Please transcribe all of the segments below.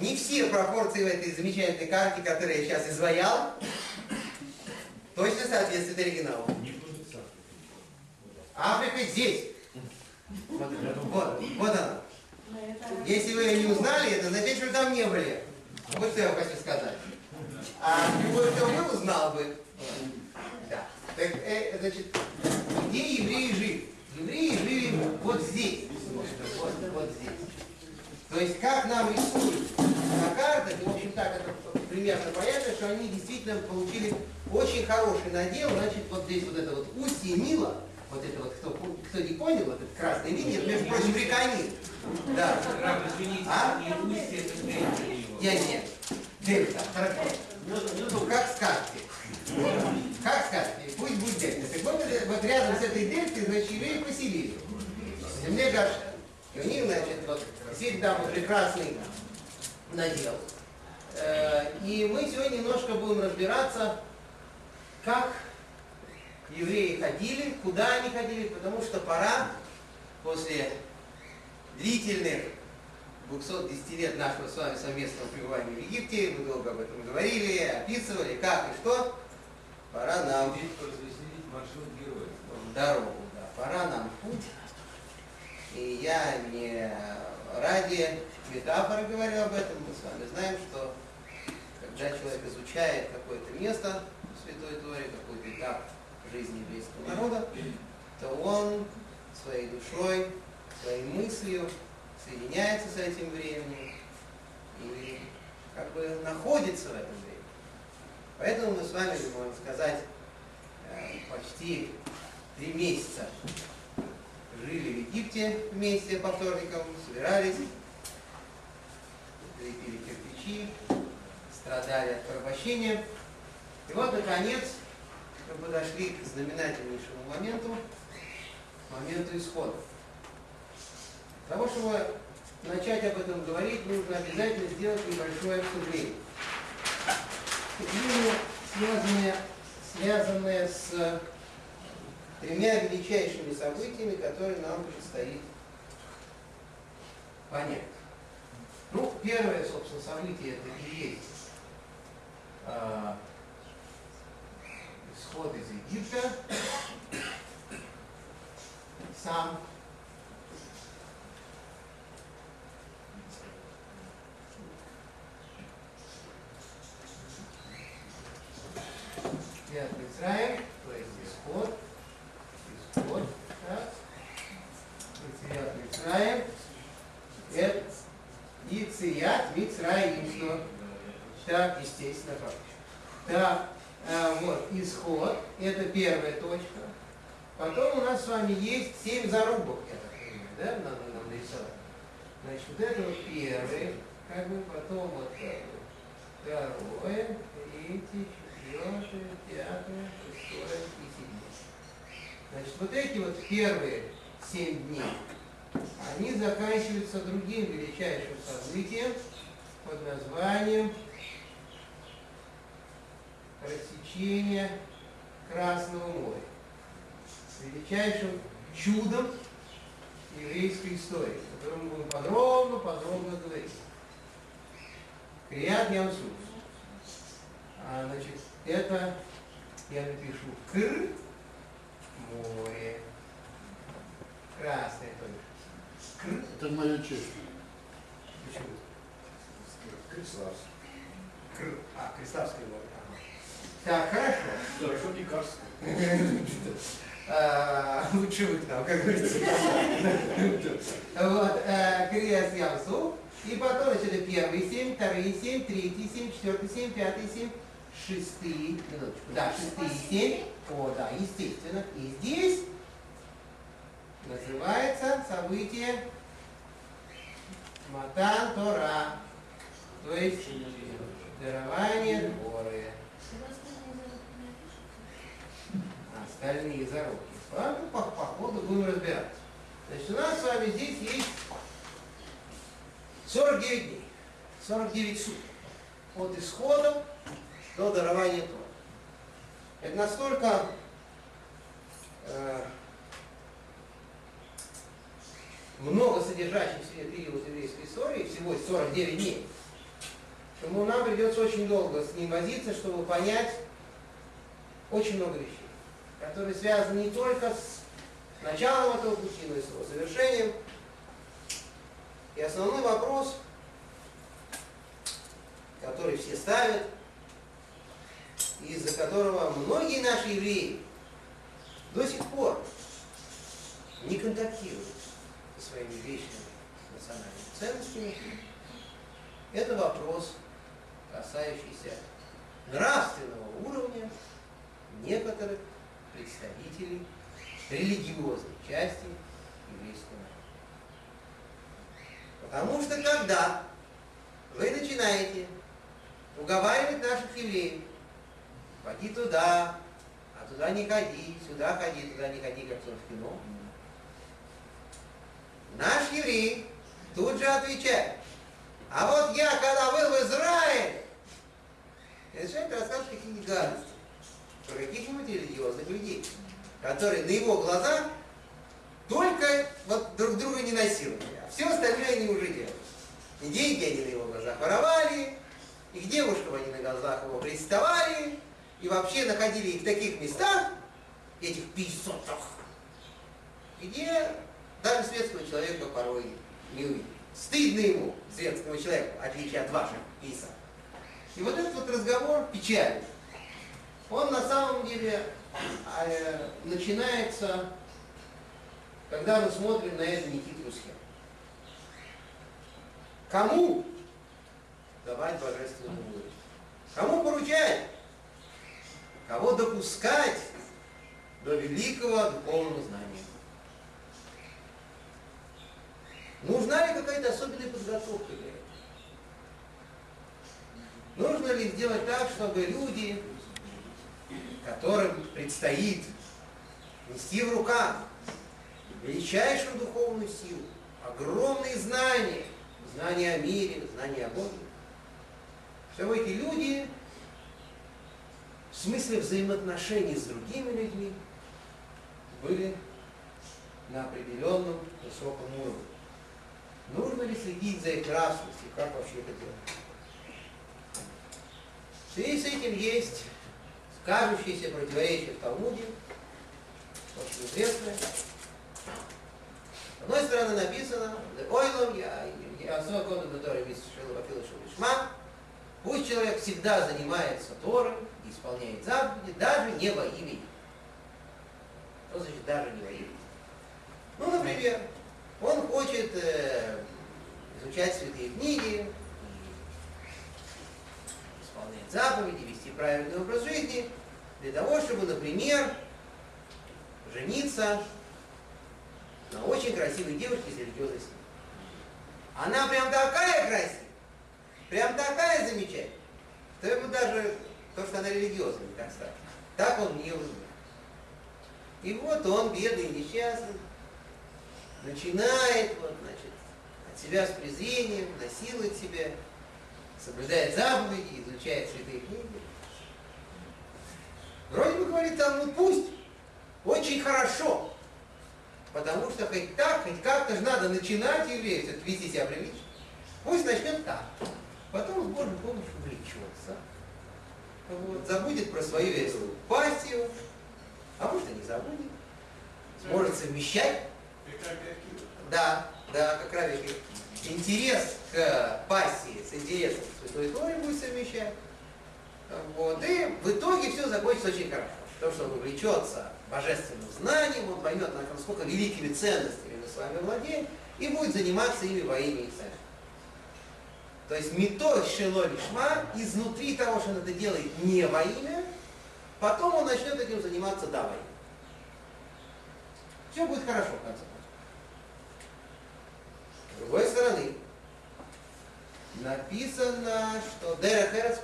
Не все пропорции в этой замечательной карте, которую я сейчас изваял, точно соответствуют оригиналу. Африка здесь. Вот, вот, вот она. Если вы ее не узнали, это значит, что вы там не были. Вот что я хочу сказать. А любой, кто вы узнал бы. Да. Так, э, значит, где евреи жили? Евреи жили вот здесь. Вот, вот здесь. То есть, как нам рисуют на картах, и, в общем, так это примерно понятно, что они действительно получили очень хороший надел. Значит, вот здесь вот это вот устье Нила, вот это вот, кто, кто не понял, вот эта красная линия, между прочим, река Нил. Да. А? Я нет. Дельта, хорошо. Ну, как скажете. Как скажете, пусть будет дельта. Вот, вот рядом с этой дельтой, значит, евреи поселили. Земле Гашем. И у них, значит, вот там вот прекрасный надел. Э, И мы сегодня немножко будем разбираться, как евреи ходили, куда они ходили, потому что пора после длительных 210 лет нашего с вами совместного пребывания в Египте, мы долго об этом говорили, описывали, как и что, пора нам дорогу, да, пора нам путь. И я не ради метафоры говорю об этом, мы с вами знаем, что когда человек изучает какое-то место в Святой Торе, какой-то этап жизни еврейского народа, то он своей душой, своей мыслью соединяется с этим временем и как бы находится в этом времени. Поэтому мы с вами, можно сказать, э, почти три месяца жили в Египте вместе по вторникам, собирались, лепили кирпичи, страдали от порабощения. И вот, наконец, мы подошли к знаменательнейшему моменту, моменту исхода. Для того, чтобы начать об этом говорить, нужно обязательно сделать небольшое вступление. Вступление, связанное, связанное с тремя величайшими событиями, которые нам предстоит понять. Ну, первое, собственно, событие это и есть а, исход из Египта, сам Свет Мицраем, то есть исход, исход, так, Свет Мицраем, это Ицият Мицраим, что так, естественно, как. Так, а, вот, исход, это первая точка. Потом у нас с вами есть семь зарубок, я так понимаю, да, надо нам нарисовать. Значит, вот это вот первый, как бы, потом вот. Второе, третье, четвертое, пятое, шестое и седьмое. Значит, вот эти вот первые семь дней, они заканчиваются другим величайшим событием под названием рассечение Красного моря. Величайшим чудом еврейской истории, о котором мы будем подробно-подробно говорить. Крият Ямсус. А, значит, это я напишу Кр море. Красное только. Кр. Это моя честь. Почему? Криславский. Кр. А, Крестовское море. Ага. Так, хорошо. Хорошо, не Карский. А, Лучше вы к нам, как говорится. Вот, Криас Ямсу. И потом, значит, это первые семь, вторые семь, третьи семь, четвертые семь, пятые семь, шестые, минуточку, да, шестые семь. О, да, естественно. И здесь называется событие Матан Тора. То есть дарование Торы. остальные заруки. Ладно, по, по ходу будем разбираться. Значит, у нас с вами здесь есть 49 дней, 49 суток. От исхода до дарования Тора. Это настолько э, много содержащий в себе период еврейской истории, всего 49 дней, Почему нам придется очень долго с ним возиться, чтобы понять очень много вещей, которые связаны не только с началом этого пути, но и с его завершением. И основной вопрос, который все ставят, из-за которого многие наши евреи до сих пор не контактируют со своими вечными национальными ценностями, это вопрос, касающийся нравственного уровня некоторых представителей религиозной части еврейского народа. Потому что когда вы начинаете уговаривать наших евреев, поди туда, а туда не ходи, сюда ходи, туда не ходи, как в кино, наш еврей тут же отвечает, а вот я, когда был в Израиле, начинает рассказывать какие-нибудь гадости про каких-нибудь религиозных людей, которые на его глазах только вот друг друга не насиловали, все остальное они уже делают. И деньги они на его глазах воровали, и к девушкам они на глазах его приставали, и вообще находили их в таких местах, этих писотах, где даже светского человека порой не увидит. Стыдно ему, светскому человеку, в отличие от ваших писок. И вот этот вот разговор печальный. Он на самом деле э, начинается, когда мы смотрим на эту нехитрую схему. Кому давать божественную мудрость? Кому поручать? Кого допускать до великого духовного знания? Нужна ли какая-то особенная подготовка для этого? Нужно ли сделать так, чтобы люди, которым предстоит нести в руках величайшую духовную силу, огромные знания, знания о мире, знания о Боге, чтобы эти люди в смысле взаимоотношений с другими людьми были на определенном высоком уровне. Нужно ли следить за их нравственностью, как вообще это делать? В связи с этим есть кажущееся противоречие в Талмуде, очень известное. С одной стороны написано, «Ойлом я, особо коду, который шма, пусть человек всегда занимается Торой и исполняет заповеди, даже не во имя Что значит даже не во имя Ну, например, он хочет э, изучать святые книги, исполнять заповеди, вести правильный образ жизни, для того, чтобы, например, жениться на очень красивой девушке с религиозной семьей. Она прям такая красивая, прям такая замечательная, что ему даже то, что она религиозная, так страшно. Так он не узнает. И вот он, бедный, несчастный, начинает вот, значит, от себя с презрением, насилует себя, соблюдает заповеди, изучает святые книги. Вроде бы говорит там, ну пусть, очень хорошо, потому что хоть так, хоть как-то же надо начинать евреев, вести себя прилично. Пусть начнет так, потом с Божьей помощью увлечется, вот, забудет про свою эту пассию, а может и не забудет, сможет совмещать. Да, да, как раз интерес к пассии с интересом к Святой Торе будет совмещать. Вот. И в итоге все закончится очень хорошо. То, что он увлечется божественным знанием, он поймет, насколько великими ценностями мы с вами владеем, и будет заниматься ими во имя Исаия. То есть мито шело лишма, изнутри того, что он это делает не во имя, потом он начнет этим заниматься да во имя. Все будет хорошо в конце с другой стороны, написано, что Дерехерец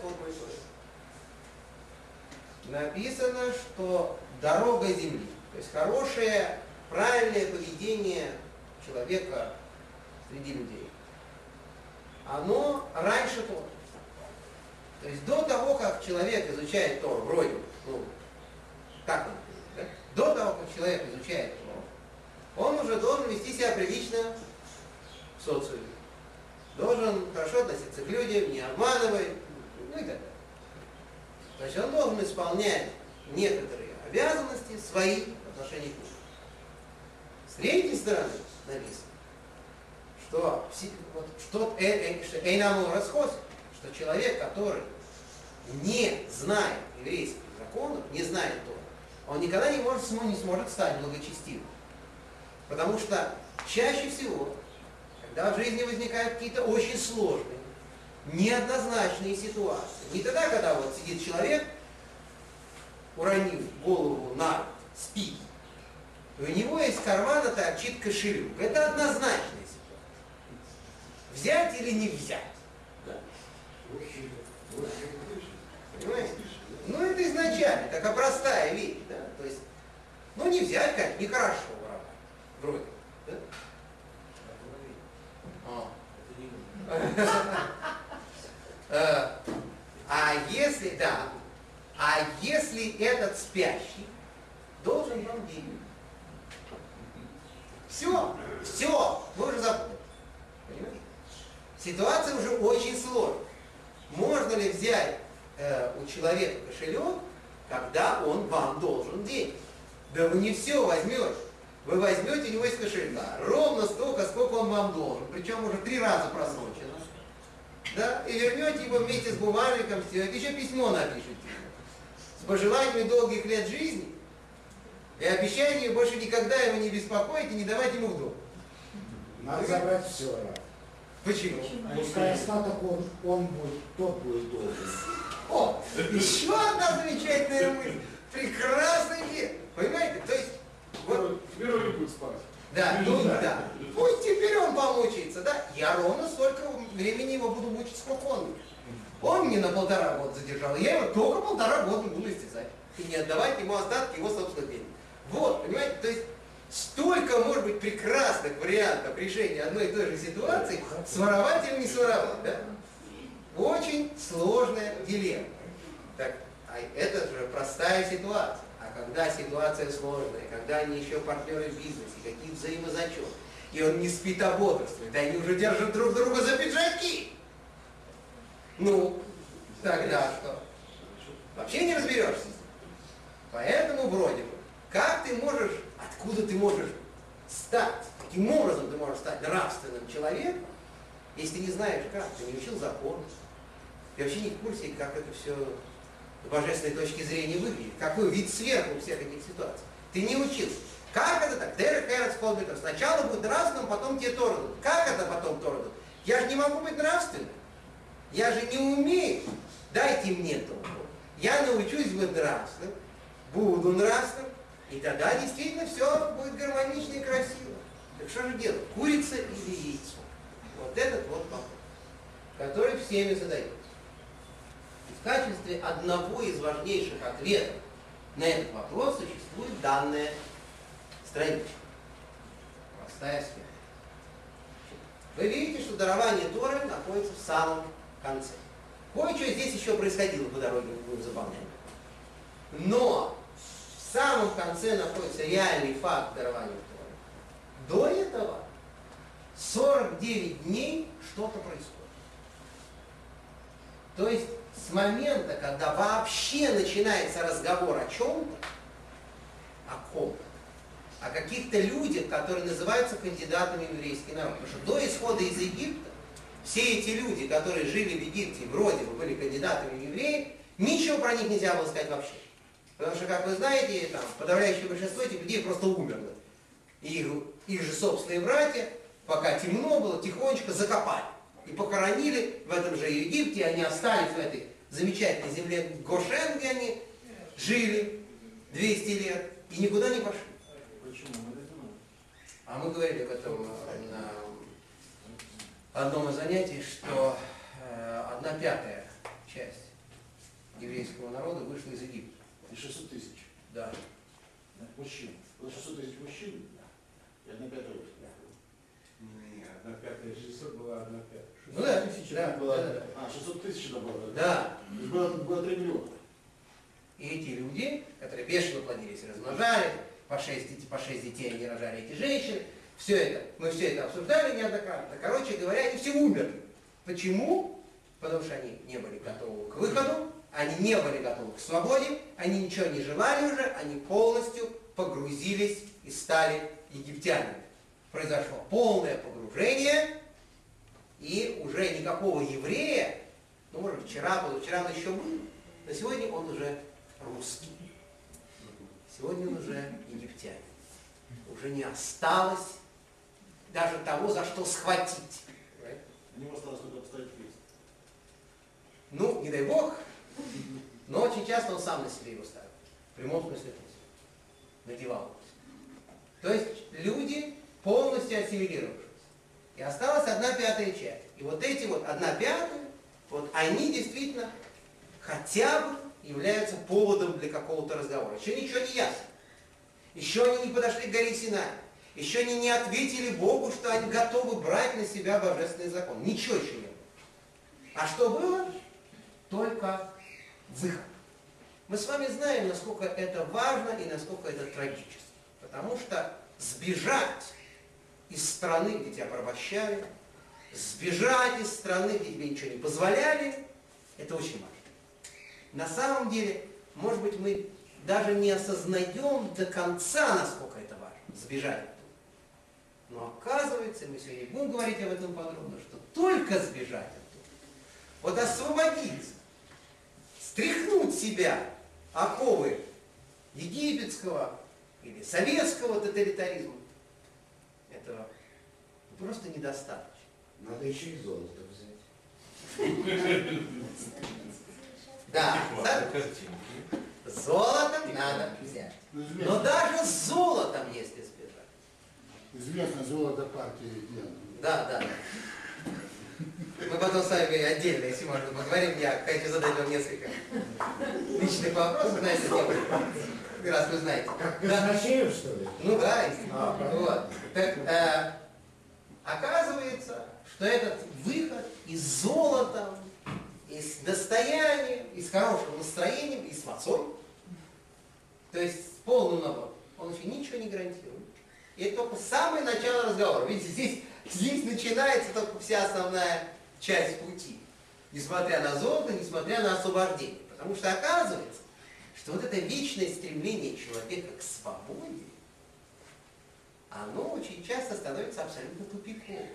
Написано, что дорога земли, то есть хорошее, правильное поведение человека среди людей, оно раньше то. То есть до того, как человек изучает Тору, вроде, ну, как он, да? до того, как человек изучает Тору, он уже должен вести себя прилично социуме. должен хорошо относиться к людям, не обманывать, ну и так далее. То есть он должен исполнять некоторые обязанности свои в отношении людям. С третьей стороны написано, что, вот, что, э, э, Эйнаму расход, что человек, который не знает еврейских законов, не знает Тора, он никогда не, может, не сможет стать благочестивым. Потому что чаще всего, когда в жизни возникают какие-то очень сложные, неоднозначные ситуации, не тогда, когда вот сидит человек, уронив голову на и у него из кармана торчит кошелек. Это однозначная ситуация. Взять или не взять. Да. Понимаете? Ну это изначально, такая простая вещь, да? То есть, ну не взять, как нехорошо воровать. Вроде. Да? А. А если, да, а если этот спящий должен вам денег? Все, все, вы уже запутали. Понимаете? Ситуация уже очень сложная. Можно ли взять э, у человека кошелек, когда он вам должен деньги? Да вы не все возьмете. Вы возьмете у него из кошелька ровно столько, сколько он вам должен. Причем уже три раза просрочено. Да? И вернете его вместе с бумажником, сделаете, еще письмо напишите. С пожеланиями долгих лет жизни. И обещанием больше никогда его не беспокоить и не давать ему в дом. Надо забрать все. Почему? Пускай остаток он, он будет, тот будет должен. О, еще одна замечательная мысль. Прекрасный вид. Понимаете? То есть, вот, Теперь он не будет спать. да, ну да. Пусть теперь он помучается, да? Я ровно столько времени его буду мучить, сколько он. Он мне на полтора года задержал, я его только полтора года буду истязать. И не отдавать ему остатки его собственных денег. Вот, понимаете? То есть, столько может быть прекрасных вариантов решения одной и той же ситуации, своровать или не своровать, да? Очень сложная дилемма. Так, а это же простая ситуация. А когда ситуация сложная, когда они еще партнеры в бизнесе, какие взаимозачеты, и он не спит, а бодрствует, они уже держат друг друга за пиджаки. Ну, тогда что? Вообще не разберешься. Поэтому вроде бы, как ты можешь, откуда ты можешь стать, каким образом ты можешь стать нравственным человеком, если ты не знаешь как, ты не учил закон, ты вообще не в курсе, как это все с божественной точки зрения выглядит, какой вид сверху всех этих ситуаций. Ты не учился. Как это так? Дерек Эрец Холбитер. Сначала будет нравственным, потом тебе Тору. Как это потом Тору? Я же не могу быть нравственным. Я же не умею. Дайте мне Тору. Я научусь быть нравственным, буду нравственным, и тогда действительно все будет гармонично и красиво. Так что же делать? Курица или яйцо? Вот этот вот вопрос, который всеми задается. В качестве одного из важнейших ответов на этот вопрос существует данная страничка. Простая схема. Вы видите, что дарование Торы находится в самом конце. Кое-что здесь еще происходило по дороге, будем заполнять. Но в самом конце находится реальный факт дарования Торы. До этого 49 дней что-то происходит. То есть с момента, когда вообще начинается разговор о чем-то, о ком-то, о каких-то людях, которые называются кандидатами в еврейский народ. Потому что до исхода из Египта все эти люди, которые жили в Египте, вроде бы были кандидатами в евреи, ничего про них нельзя было сказать вообще. Потому что, как вы знаете, там, подавляющее большинство этих людей просто умерло. И их, их же собственные братья, пока темно было, тихонечко закопали. И похоронили в этом же Египте, они остались в этой замечательной земле Гошен, где они жили 200 лет, и никуда не пошли. Почему? А мы говорили об этом э, на одном из занятий, что э, одна пятая часть еврейского народа вышла из Египта. И 600 тысяч. Да. Мужчин. Вот 600 тысяч мужчин, и одна пятая вышла. Не, одна пятая, 600 была одна пятая. Ну да, тысяч да, это было. да, да. А, 600 тысяч добавили. Да. То есть было, было 3 миллиона. И эти люди, которые бешено плодились размножали, по шесть, детей- по шесть детей они рожали эти женщины, все это, мы все это обсуждали неоднократно. Короче говоря, они все умерли. Почему? Потому что они не были готовы к выходу, они не были готовы к свободе, они ничего не желали уже, они полностью погрузились и стали египтянами. Произошло полное погружение, и уже никакого еврея, ну, может, вчера, позавчера он еще был, но сегодня он уже русский. Сегодня он уже египтянин. Уже не осталось даже того, за что схватить. У него осталось только обставить. Ну, не дай бог, но очень часто он сам на себе его ставил. В прямом смысле. Надевал. То есть люди полностью ассимилировавшись. И осталась одна пятая часть. И вот эти вот одна пятая, вот они действительно хотя бы являются поводом для какого-то разговора. Еще ничего не ясно. Еще они не подошли к горе Синай. Еще они не ответили Богу, что они готовы брать на себя божественный закон. Ничего еще не было. А что было? Только выход. Мы с вами знаем, насколько это важно и насколько это трагически. Потому что сбежать из страны, где тебя порабощали, сбежать из страны, где тебе ничего не позволяли, это очень важно. На самом деле, может быть, мы даже не осознаем до конца, насколько это важно, сбежать. Но оказывается, мы сегодня будем говорить об этом подробно, что только сбежать оттуда, вот освободиться, стряхнуть себя оковы египетского или советского тоталитаризма, этого просто недостаточно. Надо еще и золото взять. Да, золотом надо взять. Ну, Но даже с золотом, если. Известно золото партии Яна. Да, да. Мы потом с вами отдельно, если можно, поговорим. Я хочу задать вам несколько личных вопросов на эту тему. Раз вы знаете. Как Да. казначеев, что ли? Ну да, А, вот. Так, э, оказывается, что этот выход из золота, из достояния, из хорошего настроения, и с мацой, то есть с полным набором, он еще ничего не гарантирует. И это только самое начало разговора. Видите, здесь, здесь начинается только вся основная часть пути. Несмотря на золото, несмотря на освобождение. Потому что оказывается, что вот это вечное стремление человека к свободе, оно очень часто становится абсолютно тупиковым.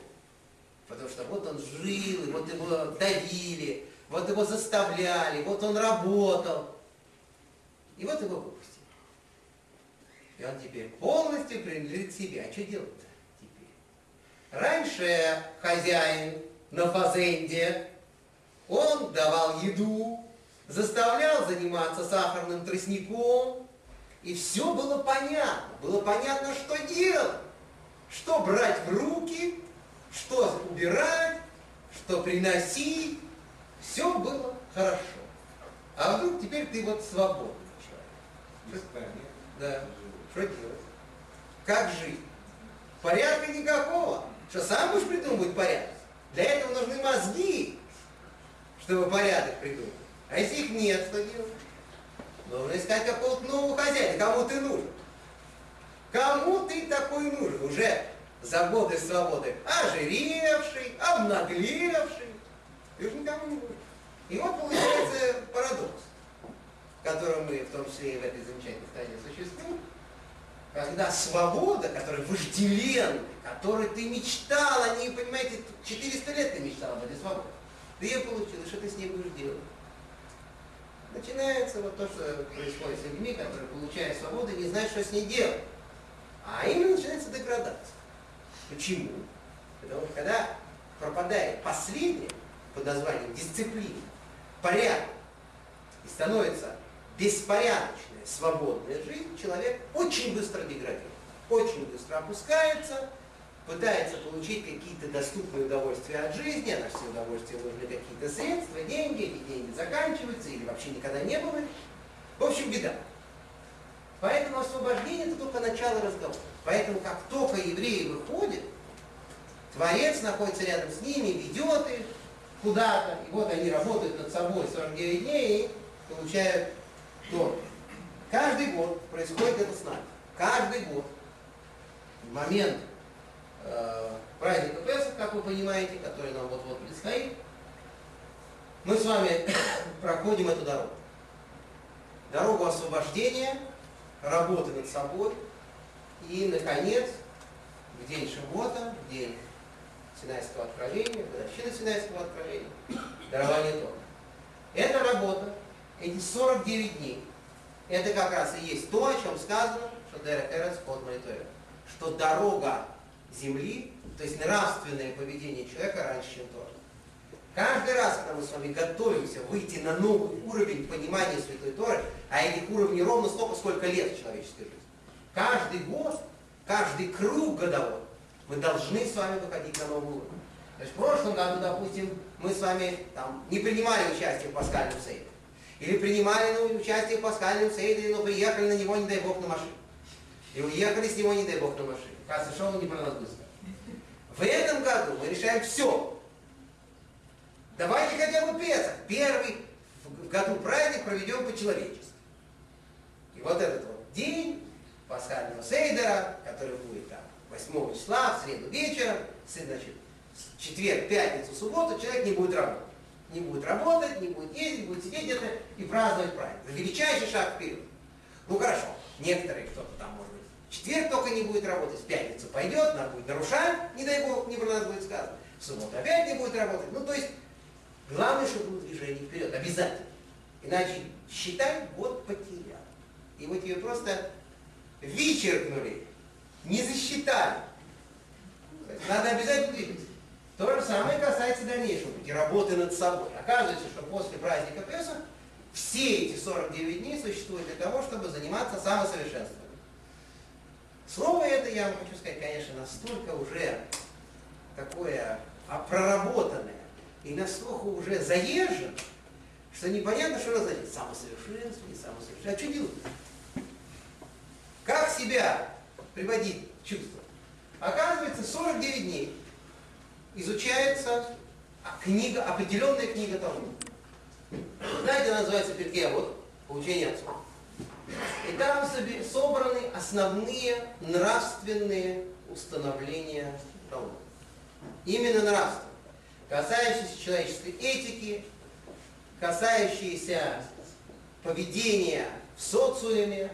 Потому что вот он жил, вот его давили, вот его заставляли, вот он работал. И вот его выпустили. И он теперь полностью принадлежит себе. А что делать-то теперь? Раньше хозяин на фазенде, он давал еду, заставлял заниматься сахарным тростником, и все было понятно. Было понятно, что делать. Что брать в руки, что убирать, что приносить. Все было хорошо. А вдруг теперь ты вот свободный человек. Да. Что делать? Как жить? Порядка никакого. Что сам будешь придумывать порядок? Для этого нужны мозги, чтобы порядок придумать. А если их нет, что делать? Нужно искать какого-то нового хозяина. Кому ты нужен? Кому ты такой нужен? Уже за годы свободы ожиревший, обнаглевший. Ты уже никому не нужен. И вот получается парадокс, который мы, в том числе и в этой замечательной стране, существуем, когда свобода, которая вожделенная, которой ты мечтал, они, понимаете, 400 лет ты мечтал об этой свободе. Ты ее получил, и что ты с ней будешь делать? Начинается вот то, что происходит с людьми, которые, получая свободу, не знают, что с ней делать. А именно начинается деградация. Почему? Потому что когда пропадает последнее под названием дисциплина, порядок, и становится беспорядочная, свободная жизнь, человек очень быстро деградирует, очень быстро опускается, пытается получить какие-то доступные удовольствия от жизни, а на все удовольствия нужны какие-то средства, деньги, эти деньги заканчиваются или вообще никогда не было. В общем, беда. Поэтому освобождение это только начало разговора. Поэтому как только евреи выходят, Творец находится рядом с ними, ведет их куда-то, и вот они работают над собой 49 дней и получают Тору. Каждый год происходит это с нами. Каждый год. В момент э, праздника Песах, как вы понимаете, который нам вот-вот предстоит, мы с вами проходим эту дорогу. Дорогу освобождения, работы над собой и, наконец, в день Шибота, в день Синайского откровения, годовщины Синайского откровения, дарование Тора. Эта работа, эти 49 дней, это как раз и есть то, о чем сказано, что Эрес под мониторинг, что дорога земли, то есть нравственное поведение человека раньше, чем Тора. Каждый раз, когда мы с вами готовимся выйти на новый уровень понимания Святой Торы, а этих уровней ровно столько, сколько лет в человеческой жизни, каждый год, каждый круг годовой, мы должны с вами выходить на новый уровень. То есть в прошлом году, допустим, мы с вами там, не принимали участие в пасхальном сейде. Или принимали ну, участие в пасхальном сейде, но приехали на него, не дай бог, на машине. И уехали с него, не дай бог, на машине. Кажется, что он не про нас быстро. В этом году мы решаем все. Давайте хотя бы Песах. Первый в году праздник проведем по-человечески. И вот этот вот день пасхального сейдера, который будет там 8 числа, в среду вечером, значит, четверг, пятницу, субботу, человек не будет работать. Не будет работать, не будет ездить, будет сидеть где-то и праздновать праздник. Это величайший шаг вперед. Ну хорошо, некоторые, кто-то там, может быть, в четверг только не будет работать, в пятницу пойдет, надо будет нарушать, не дай бог, не про нас будет сказано. В субботу опять не будет работать. Ну то есть, главное, чтобы было движение вперед, обязательно. Иначе считай, год потерял. И вот тебе просто вычеркнули, не засчитали. Надо обязательно двигаться. То же самое касается дальнейшего пути, работы над собой. Оказывается, что после праздника Песах все эти 49 дней существуют для того, чтобы заниматься самосовершенствованием. Слово это, я вам хочу сказать, конечно, настолько уже такое проработанное и настолько уже заезжено, что непонятно, что означает самосовершенствование, самосовершенствование. А что делать? Как себя приводить в чувство? Оказывается, 49 дней изучается книга, определенная книга Талмуда. Знаете, она называется Перкея, вот, поучение отцов. И там собраны основные нравственные установления Талмуда. Именно нравственные. Касающиеся человеческой этики, касающиеся поведения в социуме.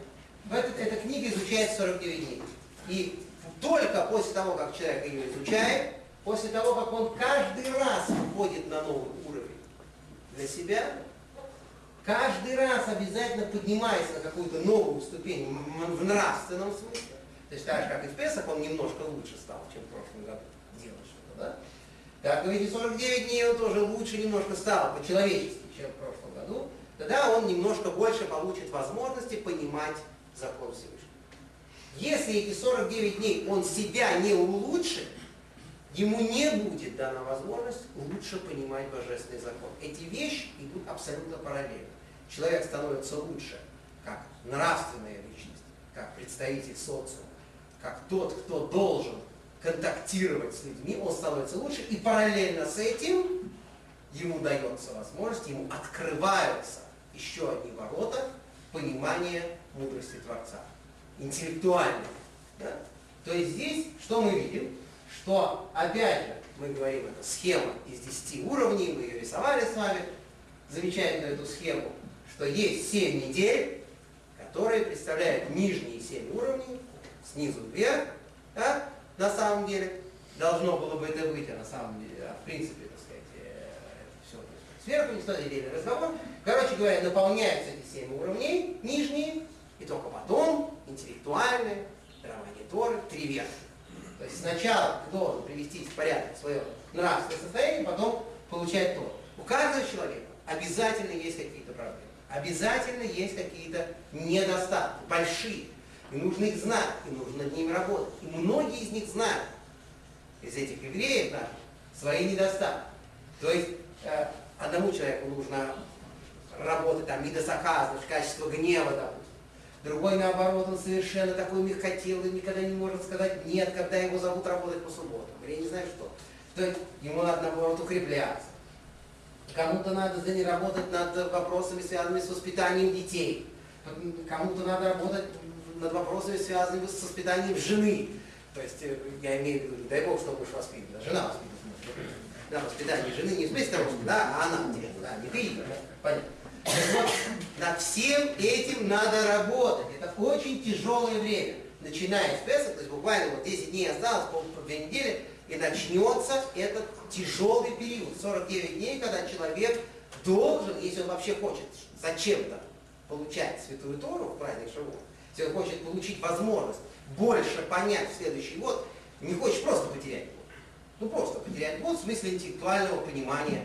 Эта, эта книга изучает 49 дней. И только после того, как человек ее изучает, после того, как он каждый раз входит на новый уровень для себя, каждый раз обязательно поднимается на какую-то новую ступень в нравственном смысле. То есть так же, как и в Песах, он немножко лучше стал, чем в прошлом году делать что-то, да? Так и в эти 49 дней он тоже лучше немножко стал по-человечески, чем в прошлом году. Тогда он немножко больше получит возможности понимать закон Всевышнего. Если эти 49 дней он себя не улучшит, ему не будет дана возможность лучше понимать божественный закон. Эти вещи идут абсолютно параллельно. Человек становится лучше, как нравственная личность, как представитель социума, как тот, кто должен контактировать с людьми, он становится лучше, и параллельно с этим ему дается возможность, ему открываются еще одни ворота понимания мудрости Творца, интеллектуальной. Да? То есть здесь что мы видим? Что, опять же, мы говорим, это схема из 10 уровней, мы ее рисовали с вами, замечательную эту схему, что есть 7 недель, которые представляют нижние 7 уровней, снизу вверх, да, на самом деле, должно было бы это быть, а на самом деле, а в принципе, так сказать, э, все сверху, не стоит отдельный разговор. Короче говоря, наполняются эти 7 уровней, нижние, и только потом интеллектуальные, дарование три верха. То есть сначала ты должен привести в порядок свое нравственное состояние, потом получать то. У каждого человека обязательно есть какие-то проблемы. Обязательно есть какие-то недостатки, большие. И нужно их знать, и нужно над ними работать. И многие из них знают, из этих евреев наших, свои недостатки. То есть э, одному человеку нужно работать там, медосака, значит, качество гнева, допустим. Другой, наоборот, он совершенно такой мягкотелый, никогда не может сказать «нет», когда его зовут работать по субботам. Я не знаю что. То есть ему надо, наоборот, укрепляться. Кому-то надо за не работать над вопросами, связанными с воспитанием детей. Кому-то надо работать над вопросами, связанными с воспитанием жены. То есть э, я имею в виду, дай бог, что будешь воспитана, жена воспитана. Да, воспитание жены не в смысле того, да, а она тебе, да, не ты, да, понятно. Вот, над всем этим надо работать. Это очень тяжелое время. Начиная с Песах, то есть буквально вот 10 дней осталось, по две недели, и начнется этот тяжелый период. 49 дней, когда человек должен, если он вообще хочет зачем-то получать Святую Тору в праздник Шавуот, если он хочет получить возможность больше понять в следующий год, не хочет просто потерять год. Ну просто потерять год в смысле интеллектуального понимания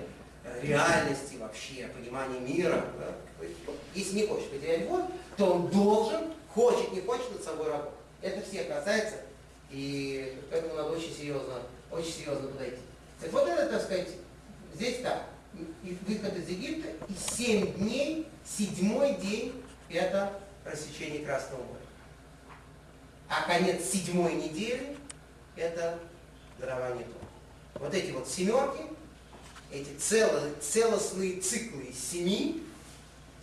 реальности вообще, понимания мира. Да? Если не хочет потерять год, то он должен, хочет, не хочет над собой работать. Это всех касается, и к этому надо очень серьезно, очень серьезно подойти. Так вот это, так сказать, здесь так, и выход из Египта, и семь дней, седьмой день это рассечение Красного моря. А конец седьмой недели это дарование Тора. Вот эти вот семерки, эти целостные циклы из семи,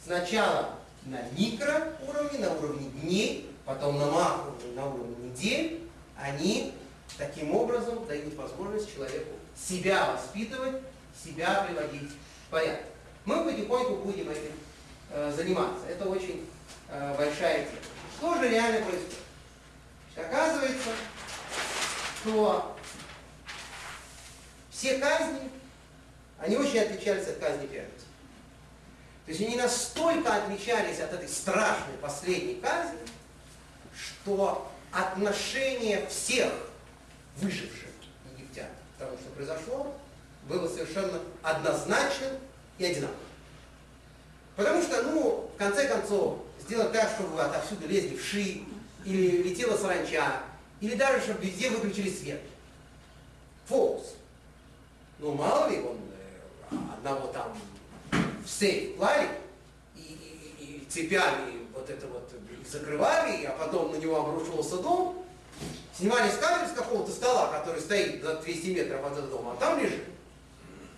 сначала на микро уровне, на уровне дней, потом на макро уровне, на уровне недель, они таким образом дают возможность человеку себя воспитывать, себя приводить в порядок. Мы потихоньку будем этим э, заниматься. Это очень э, большая тема. Что же реально происходит? Значит, оказывается, что все казни, они очень отличались от казни первенцев. То есть они настолько отличались от этой страшной последней казни, что отношение всех выживших египтян к тому, что произошло, было совершенно однозначным и одинаковым. Потому что, ну, в конце концов, сделать так, чтобы отовсюду лезли в ши, или летела саранча, или даже, чтобы везде выключили свет. Фокус. Ну, мало ли, он одного там в сейф клали, и, и, и цепями вот это вот закрывали, а потом на него обрушивался дом, снимали с камеры с какого-то стола, который стоит за 200 метров от этого дома, а там лежит.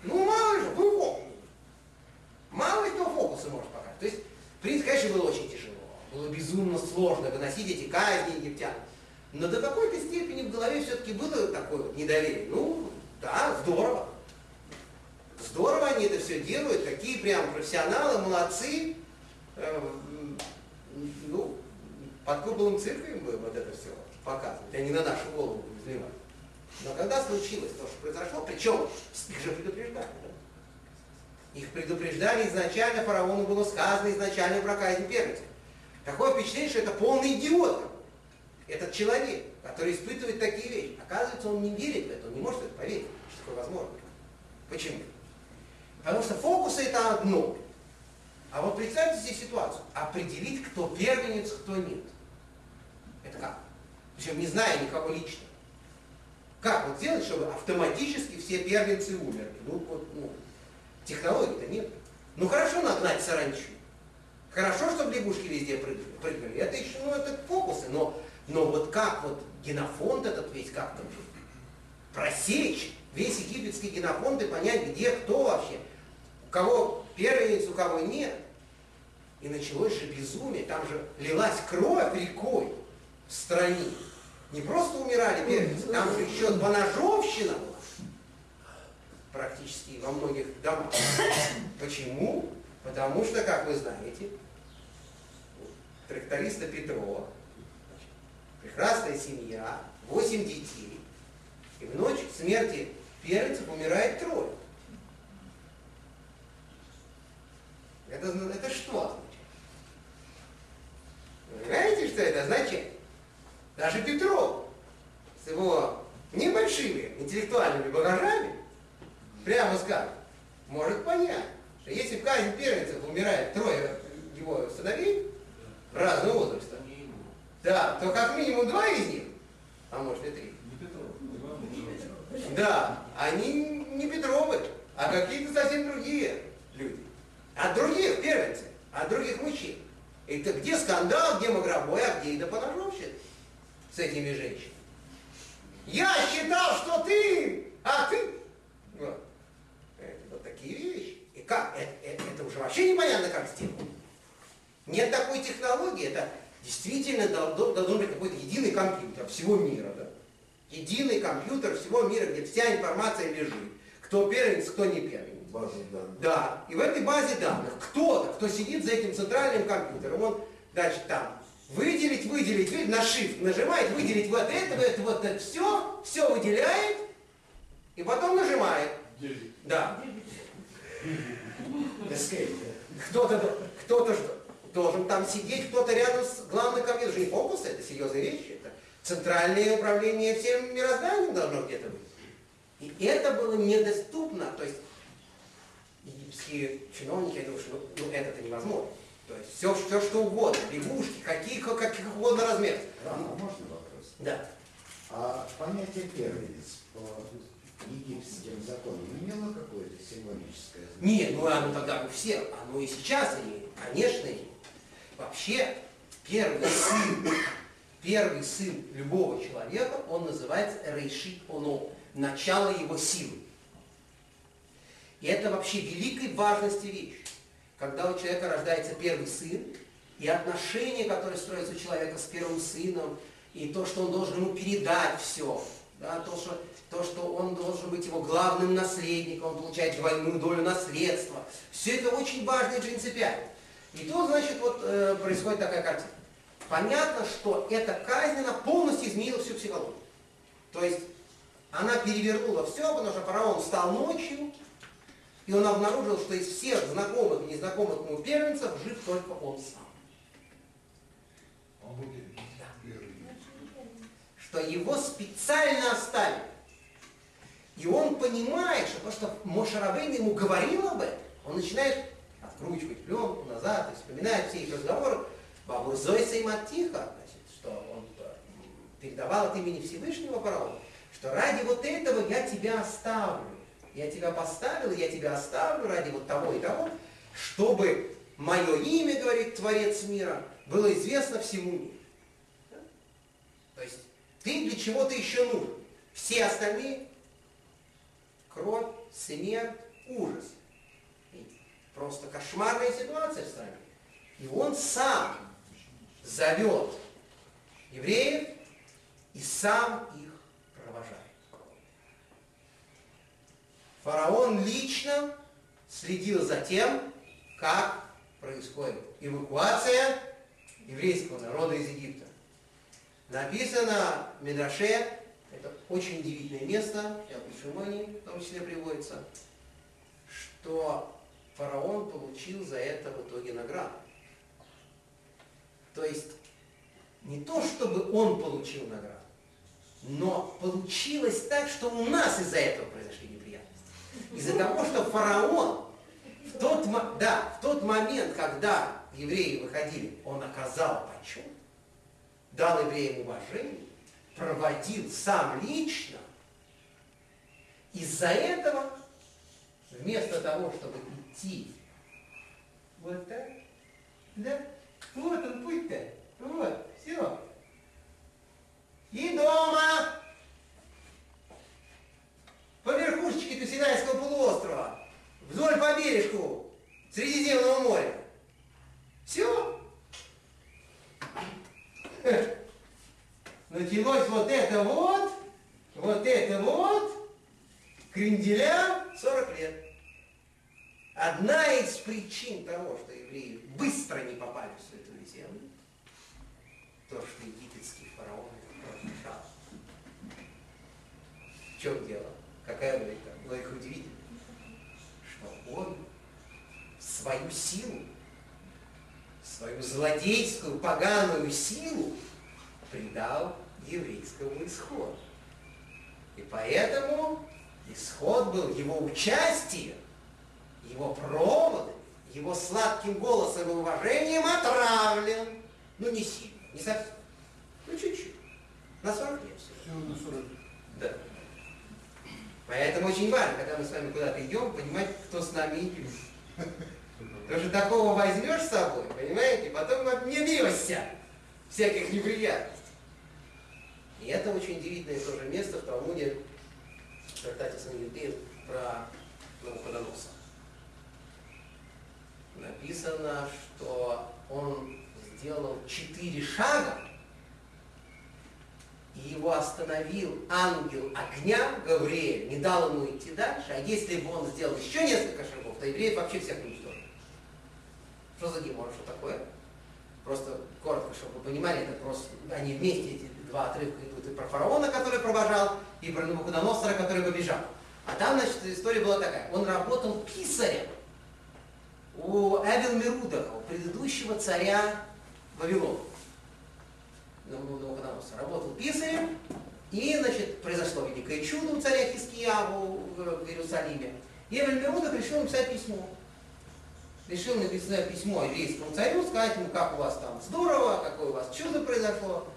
Ну, мало ли, был фокус. Мало ли кто фокусы может показать. То есть, в принципе, конечно, было очень тяжело. Было безумно сложно выносить эти казни египтян. Но до какой-то степени в голове все-таки было такое вот недоверие. Ну, да, здорово. Здорово они это все делают, такие прям профессионалы, молодцы. Э, ну, под куполом церкви бы вот это все показывать, а не на нашу голову изливать. Но когда случилось то, что произошло, причем их же предупреждали, да? Их предупреждали изначально, фараону было сказано изначально про казнь первенцев. Такое впечатление, что это полный идиот. Этот человек, который испытывает такие вещи. Оказывается, он не верит в это, он не может это поверить, что такое возможно. Почему? Потому что фокусы это одно. А вот представьте себе ситуацию. Определить, кто первенец, кто нет. Это как? Причем не зная никого лично. Как вот сделать, чтобы автоматически все первенцы умерли? Ну, вот, ну, технологий-то нет. Ну хорошо нагнать саранчу. Хорошо, чтобы лягушки везде прыгали. прыгали. Это еще, ну, это фокусы, но, но вот как вот генофонд этот весь как-то просечь, весь египетский генофонд и понять, где кто вообще, кого первенец, у кого нет. И началось же безумие, там же лилась кровь рекой в стране. Не просто умирали первенцы, там же еще поножовщина была. Практически во многих домах. Почему? Потому что, как вы знаете, тракториста Петрова, прекрасная семья, восемь детей, и в ночь смерти первенцев умирает трое. Это, это что означает? Понимаете, что это означает? Даже Петров с его небольшими интеллектуальными багажами, прямо скажем, может понять, что если в казнь первенцев умирает трое его сыновей разного возраста, да, то как минимум два из них, а может и три. Да, они не Петровы, а какие-то совсем другие люди. От других первенцев, от других мужчин. Это где скандал, где магробой, а где и до поножовщина с этими женщинами. Я считал, что ты, а ты. Вот, это, вот такие вещи. И как? Это, это, это уже вообще непонятно, как сделать. Нет такой технологии, это действительно должен быть какой-то единый компьютер всего мира. Да? Единый компьютер всего мира, где вся информация лежит. Кто первенец, кто не первенец. База данных. Да, и в этой базе данных кто-то, кто сидит за этим компьютером, он, значит, там, выделить, выделить, выделить, на shift нажимает, выделить вот это, вот это, вот это, все, все выделяет, и потом нажимает. Да. Escape. Кто-то, кто-то должен там сидеть, кто-то рядом с главным компьютером. Это же не фокус, это серьезная вещь. Это центральное управление всем мирозданием должно где-то быть. И это было недоступно. То есть египетские чиновники, я думаю, что ну, ну, это-то невозможно. То есть все, все что угодно, лягушки, каких, каких угодно размеров. Рам, а можно вопрос? Да. А понятие первенец по египетским законам имело какое-то символическое значение? Нет, ну оно тогда у всех, оно и сейчас имеет, конечно имеет. Вообще, первый сын, первый сын любого человека, он называется Рейшит Оно, начало его силы. И это вообще великой важности вещь. Когда у человека рождается первый сын, и отношения, которые строятся у человека с первым сыном, и то, что он должен ему передать все, да, то, что, то, что он должен быть его главным наследником, он получает двойную долю наследства. Все это очень важно и принципиально. И тут, значит, вот э, происходит такая картина. Понятно, что эта казнь, она полностью изменила всю психологию. То есть она перевернула все, потому что фараон встал ночью, и он обнаружил, что из всех знакомых и незнакомых ему первенцев жив только он сам. Что его специально оставили. И он понимает, что просто Мошарабейн ему говорил об этом, он начинает откручивать пленку назад и вспоминает все их разговоры. Бабу Зойса и Матиха, значит, что он передавал от имени Всевышнего фараона, что ради вот этого я тебя оставлю. Я тебя поставил, я тебя оставлю ради вот того и того, чтобы мое имя, говорит Творец мира, было известно всему миру. То есть ты для чего-то еще нужен. Все остальные кровь, смерть, ужас. Просто кошмарная ситуация в стране. И он сам зовет евреев и сам их провожает. Фараон лично следил за тем, как происходит эвакуация еврейского народа из Египта. Написано в Медраше, это очень удивительное место, я почему они в том числе приводится, что фараон получил за это в итоге награду. То есть не то, чтобы он получил награду, но получилось так, что у нас из-за этого произошли. Из-за того, что фараон в тот, да, в тот момент, когда евреи выходили, он оказал почет, дал евреям уважение, проводил сам лично. Из-за этого, вместо того, чтобы идти вот так, да, вот он путь-то, вот, все. И дома, по верхушечке Синайского полуострова, вдоль по бережку Средиземного моря. Все. Началось вот это вот, вот это вот, кренделя 40 лет. Одна из причин того, что евреи быстро не попали в Святую Землю, то, что египетский фараон разрушал. В чем дело? Какая логика? Логика удивительна. Что он свою силу, свою злодейскую, поганую силу придал еврейскому исходу. И поэтому исход был его участием, его проводами, его сладким голосом и уважением отравлен. Ну, не сильно, не совсем. Ну, чуть-чуть. На 40 лет всего. Всего на 40 лет. Да. Поэтому очень важно, когда мы с вами куда-то идем, понимать, кто с нами идет. Что такого возьмешь с собой, понимаете, потом обнебешься всяких неприятностей. И это очень удивительное тоже место в Талмуде, в трактате Сангелдеев про Навуходоносора. Написано, что он сделал четыре шага и его остановил ангел огня, Гавриэль, не дал ему идти дальше, а если бы он сделал еще несколько шагов, то евреев вообще всех уничтожил. Что за гемор, что такое? Просто коротко, чтобы вы понимали, это просто они вместе, эти два отрывка идут и про фараона, который провожал, и про Навуходоносора, который побежал. А там, значит, история была такая. Он работал писарем у Эвел Мерудаха, у предыдущего царя Вавилона. Навуходоносора. Работал писарем, и, значит, произошло великое чудо у царя Хискияву в Иерусалиме. И Эвель Мерудах решил написать письмо. Решил написать письмо еврейскому царю, сказать ему, как у вас там здорово, какое у вас чудо произошло.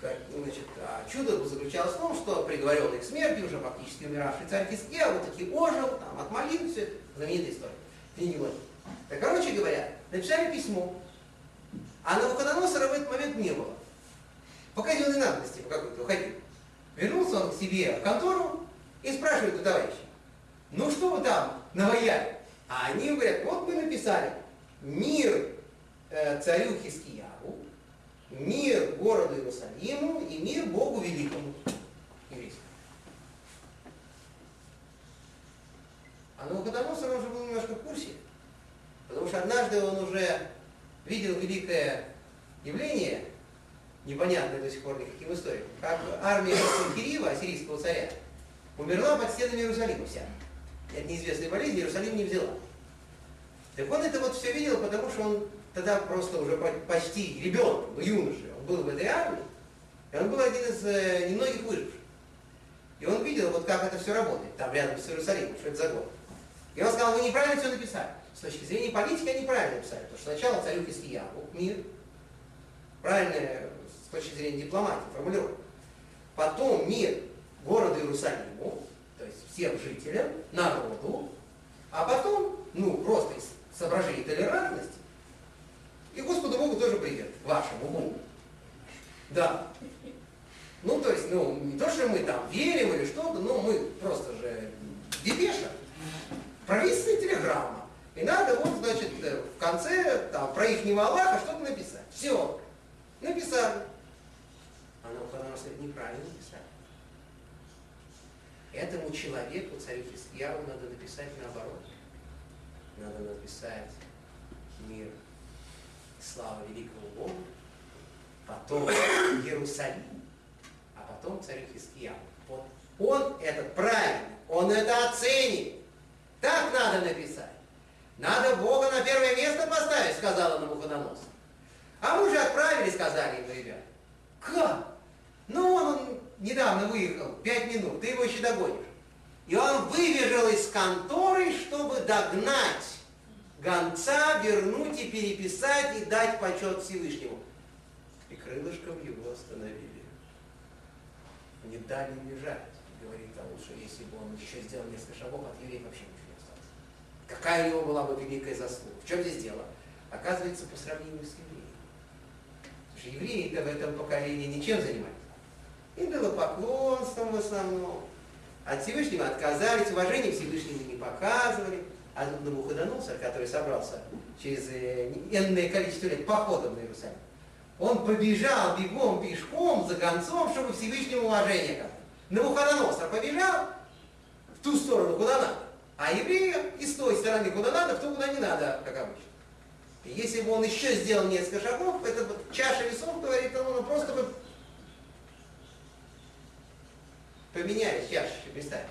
Значит, а чудо заключалось в том, что приговоренный к смерти, уже фактически умиравший царь Хиския, вот таки ожил, там, отмолил, все это знаменитая история. Книги. Так, короче говоря, написали письмо, а Навуходоносора в этот момент не было. По казенной надобности по какой-то уходил. Вернулся он к себе в контору и спрашивает у товарища, ну что вы там наваяли? А они говорят, вот мы написали, мир э, царю Хискияву, мир городу Иерусалиму и мир Богу Великому. Еврейскому. А Навуходоносор уже был немножко в курсе, потому что однажды он уже видел великое явление, непонятное до сих пор никаким историкам, как армия Сенхирива, ассирийского царя, умерла под стенами Иерусалима вся. Это неизвестная болезнь, Иерусалим не взяла. Так он это вот все видел, потому что он тогда просто уже почти ребенок, юноша, он был в этой армии, и он был один из э, немногих выживших. И он видел, вот как это все работает, там рядом с Иерусалимом, что это за город. И он сказал, вы неправильно все написали. С точки зрения политики они правильно написали, потому что сначала царю Хискияву, мир, правильная с точки зрения дипломатии формулировка. Потом мир городу Иерусалиму, то есть всем жителям, народу, а потом, ну, просто из соображений толерантности, и Господу Богу тоже привет, вашему Богу. Да. Ну, то есть, ну, не то, что мы там верим или что-то, но мы просто же депеша, правительственная телеграмма. И надо вот, значит, э, в конце там, про их Аллаха что-то написать. Все. Написали. А Навуходоносор неправильно написали. Этому человеку, царю Хискияву, надо написать наоборот. Надо написать мир слава великому Богу, потом Иерусалим, а потом царю Хиския. Вот он это правильно, он это оценит. Так надо написать. Надо Бога на первое место поставить, сказала Навуходоносор. А мы уже отправили, сказали ему ребят. Как? Ну, он, он недавно выехал, пять минут, ты его еще догонишь. И он выбежал из конторы, чтобы догнать гонца вернуть и переписать и дать почет Всевышнему. И крылышком его остановили. Не дали бежать. Говорит тому, что если бы он еще сделал несколько шагов, от евреев вообще ничего не осталось. Какая у него была бы великая заслуга? В чем здесь дело? Оказывается, по сравнению с евреями. Потому что евреи-то в этом поколении ничем занимались. Им было поклонством в основном. От Всевышнего отказались, уважения Всевышнему не показывали а Навуходоносор, который собрался через э, энное количество лет походом на Иерусалим, он побежал бегом пешком за гонцом, чтобы Всевышнему уважение оказать. Навуходоносор побежал в ту сторону, куда надо, а евреи и с той стороны, куда надо, в ту, куда не надо, как обычно. И если бы он еще сделал несколько шагов, вот чаша весов, говорит, ну, просто бы поменялись чаши местами.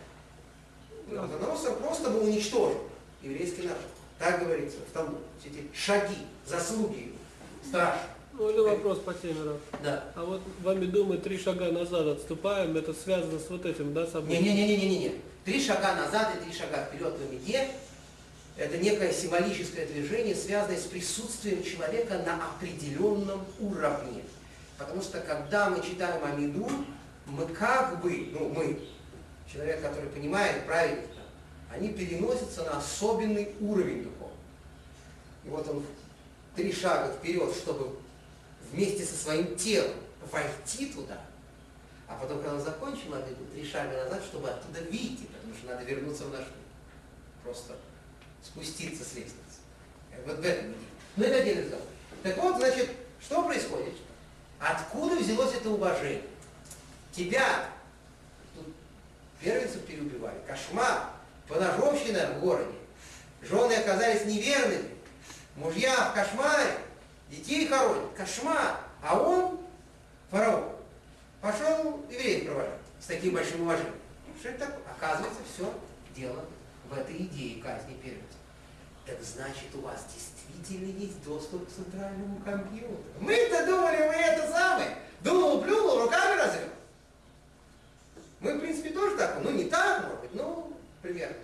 Навуходоносор просто бы уничтожил еврейский народ. Так говорится в Талмуде. Все эти шаги, заслуги страшные. Ну или вопрос по теме, Раф. Да. А вот вами думают, три шага назад отступаем, это связано с вот этим, да, событием? Не-не-не-не-не. Три шага назад и три шага вперед в Амиде – это некое символическое движение, связанное с присутствием человека на определенном уровне. Потому что когда мы читаем Амиду, мы как бы, ну мы, человек, который понимает правильно, они переносятся на особенный уровень духовный. И вот он три шага вперед, чтобы вместе со своим телом войти туда, а потом, когда он закончил обиду, три шага назад, чтобы оттуда выйти, потому что надо вернуться в наш мир. Просто спуститься с лестницы. Вот в этом идея. Ну, это отдельный разговор. Так вот, значит, что происходит? Откуда взялось это уважение? Тебя тут первенцев переубивали, кошмар, поножовщина в городе, жены оказались неверными, мужья в кошмаре, детей хоронят, кошмар, а он, фараон, пошел евреев провожать с таким большим уважением. Что это такое? Оказывается, все дело в этой идее казни первенцев. Так значит, у вас действительно есть доступ к центральному компьютеру. Мы-то думали, вы это самое. Думал, плюнул, руками развел. Мы, в принципе, тоже так, ну не так, может быть, ну, примерно.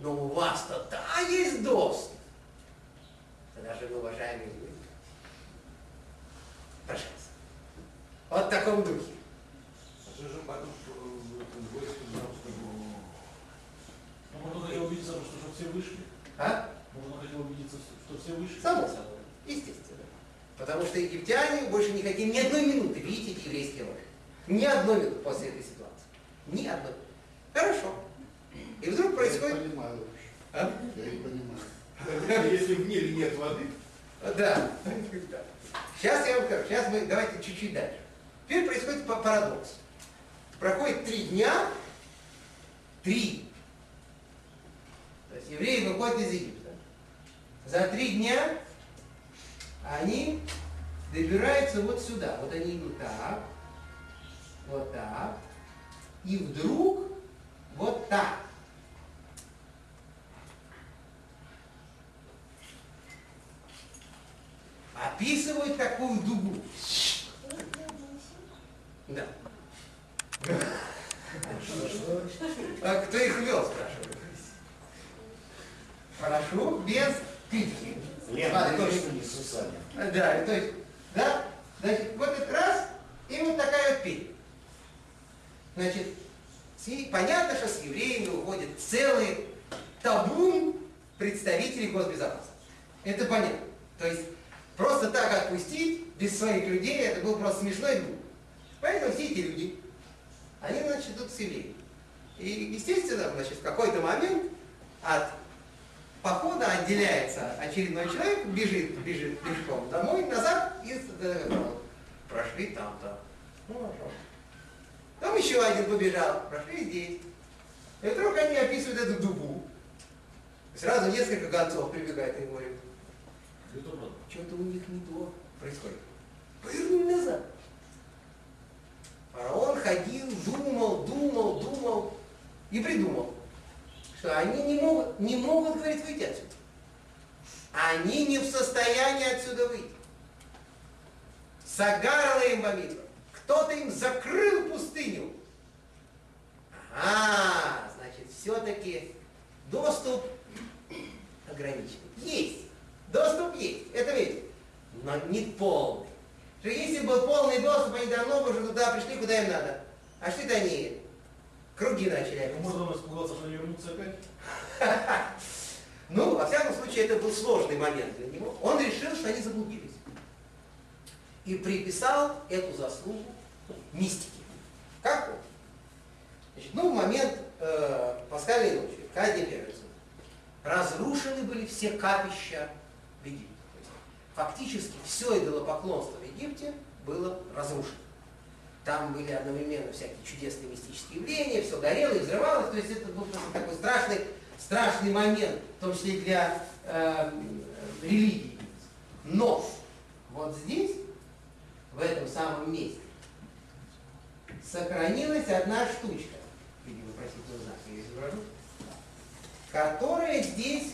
Но у вас-то да есть доступ. Тогда же вы, уважаемые люди, пожалуйста. Вот в таком духе. А Ну, можно хотел убедиться, что, все вышли. А? Можно хотел убедиться, что все вышли. Само собой, естественно. Потому что египтяне больше не хотели ни одной минуты видеть эти еврейские ложи. Ни одной минуты после этой ситуации. Ни одной. Хорошо. И вдруг Я происходит... их понимаю. А? Я их понимаю. Если в мире нет воды, Да. Сейчас я вам скажу, сейчас мы давайте чуть-чуть дальше. Теперь происходит па- парадокс. Проходит три дня, три. То есть евреи выходят из Египта. За три дня они добираются вот сюда. Вот они идут так, вот так. И вдруг вот так. описывают такую дугу. Да. А кто их вел, спрашивают? Прошу, без критики. Ладно, точно. не сусали. Да, то есть, да, значит, вот этот раз, и вот такая вот пень. Значит, понятно, что с евреями уходит целый табун представителей госбезопасности. Это понятно. То есть, просто так отпустить, без своих людей, это было просто смешно и глупо. Поэтому все эти люди, они, значит, идут с евреями. И, естественно, значит, в какой-то момент от похода отделяется очередной человек, бежит, бежит пешком домой, назад и э, прошли там-то. Ну, хорошо. Там еще один побежал, прошли здесь. И вдруг они описывают эту дубу. Сразу несколько гонцов прибегает и правда. что-то у них не то происходит. Повернули назад. Фараон ходил, думал, думал, думал и придумал, что они не могут, не могут, говорит, выйти отсюда. Они не в состоянии отсюда выйти. Сагарла им бомитва. Кто-то им закрыл пустыню. Ага, значит, все-таки доступ ограничен. Есть. Доступ есть. Это видите. Но не полный. Что если был полный доступ, они давно бы уже туда пришли, куда им надо. А что это они? Круги начали. Ну, Можно он испугался, что они вернутся опять? Ну, во всяком случае, это был сложный момент для него. Он решил, что они заблудились. И приписал эту заслугу мистике. Как он? Значит, ну, в момент э, пасхальной ночи, казни первенцев, разрушены были все капища в Египте. То есть, фактически все идолопоклонство в Египте было разрушено. Там были одновременно всякие чудесные мистические явления, все горело и взрывалось. То есть это был просто такой страшный, страшный момент, в том числе для э, религии. Но вот здесь, в этом самом месте, сохранилась одна штучка, в виде вопросительного знака я изображу, которая здесь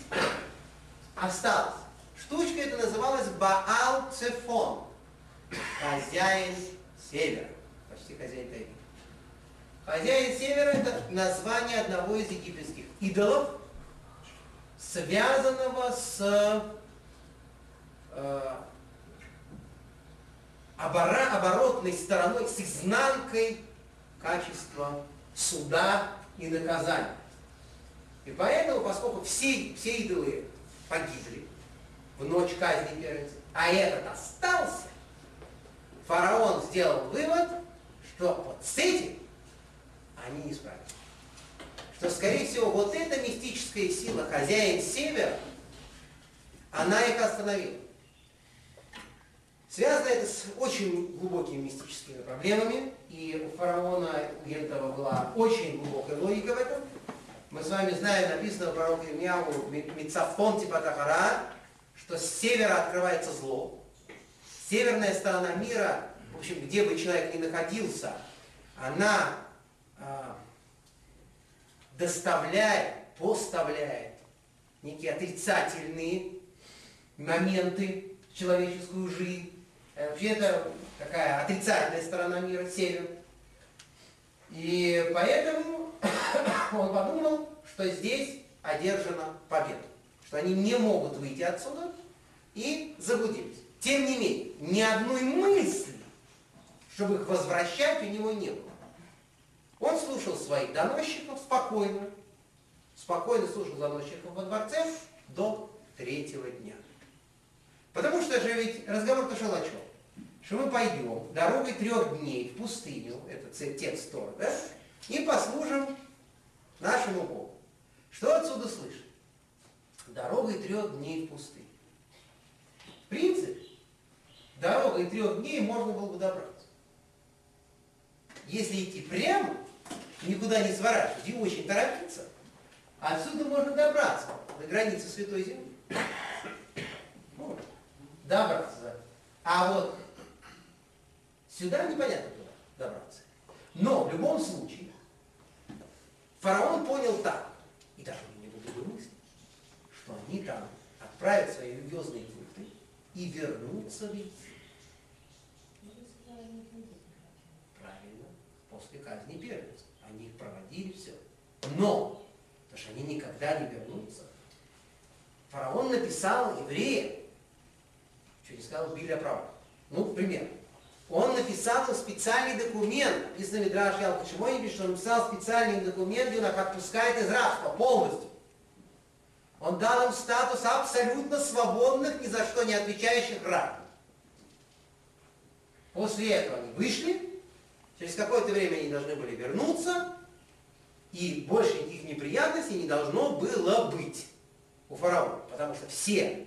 осталась. Штучка эта называлась Баал Цефон, хозяин севера, почти хозяин тайги. Хозяин севера это название одного из египетских идолов, связанного с э, оборотной стороной, с изнанкой качества суда и наказания. И поэтому, поскольку все, все идолы погибли в ночь казни первенца, а этот остался, фараон сделал вывод, что вот с этим они не справились. Что, скорее всего, вот эта мистическая сила, хозяин севера, она их остановила. Связано это с очень глубокими мистическими проблемами, и у фараона Гентова была очень глубокая логика в этом. Мы с вами знаем, написано в пророке Ирмияу Мицафон Типатахара, что с севера открывается зло. Северная сторона мира, в общем, где бы человек ни находился, она а, доставляет, поставляет некие отрицательные моменты в человеческую жизнь. Э, Вообще это такая отрицательная сторона мира, север. И поэтому он подумал, что здесь одержана победа, что они не могут выйти отсюда и заблудились. Тем не менее, ни одной мысли, чтобы их возвращать, у него не было. Он слушал своих доносчиков спокойно, спокойно слушал доносчиков во дворце до третьего дня. Потому что же ведь разговор пошел о чем? Что мы пойдем дорогой трех дней в пустыню, это текст Тора, да? И послужим нашему Богу. Что отсюда слышим? Дорогой трех дней в пустыню. В принципе, дорогой трех дней можно было бы добраться. Если идти прямо, никуда не сворачивать и очень торопиться, отсюда можно добраться до границы Святой Земли. Добраться. А вот сюда непонятно куда добраться. Но в любом случае, фараон понял так, и даже у него были мысли, что они там отправят свои религиозные культы и вернутся в Египет. Правильно, после казни первенцев. Они их проводили, все. Но, потому что они никогда не вернутся, фараон написал евреям, что не сказал, били оправу. Ну, пример. Он написал специальный документ, написано Мидраш Ял Кочевой, что он написал специальный документ, где он их отпускает из рабства полностью. Он дал им статус абсолютно свободных, ни за что не отвечающих рабов. После этого они вышли, через какое-то время они должны были вернуться, и больше никаких неприятностей не должно было быть у фараона, потому что все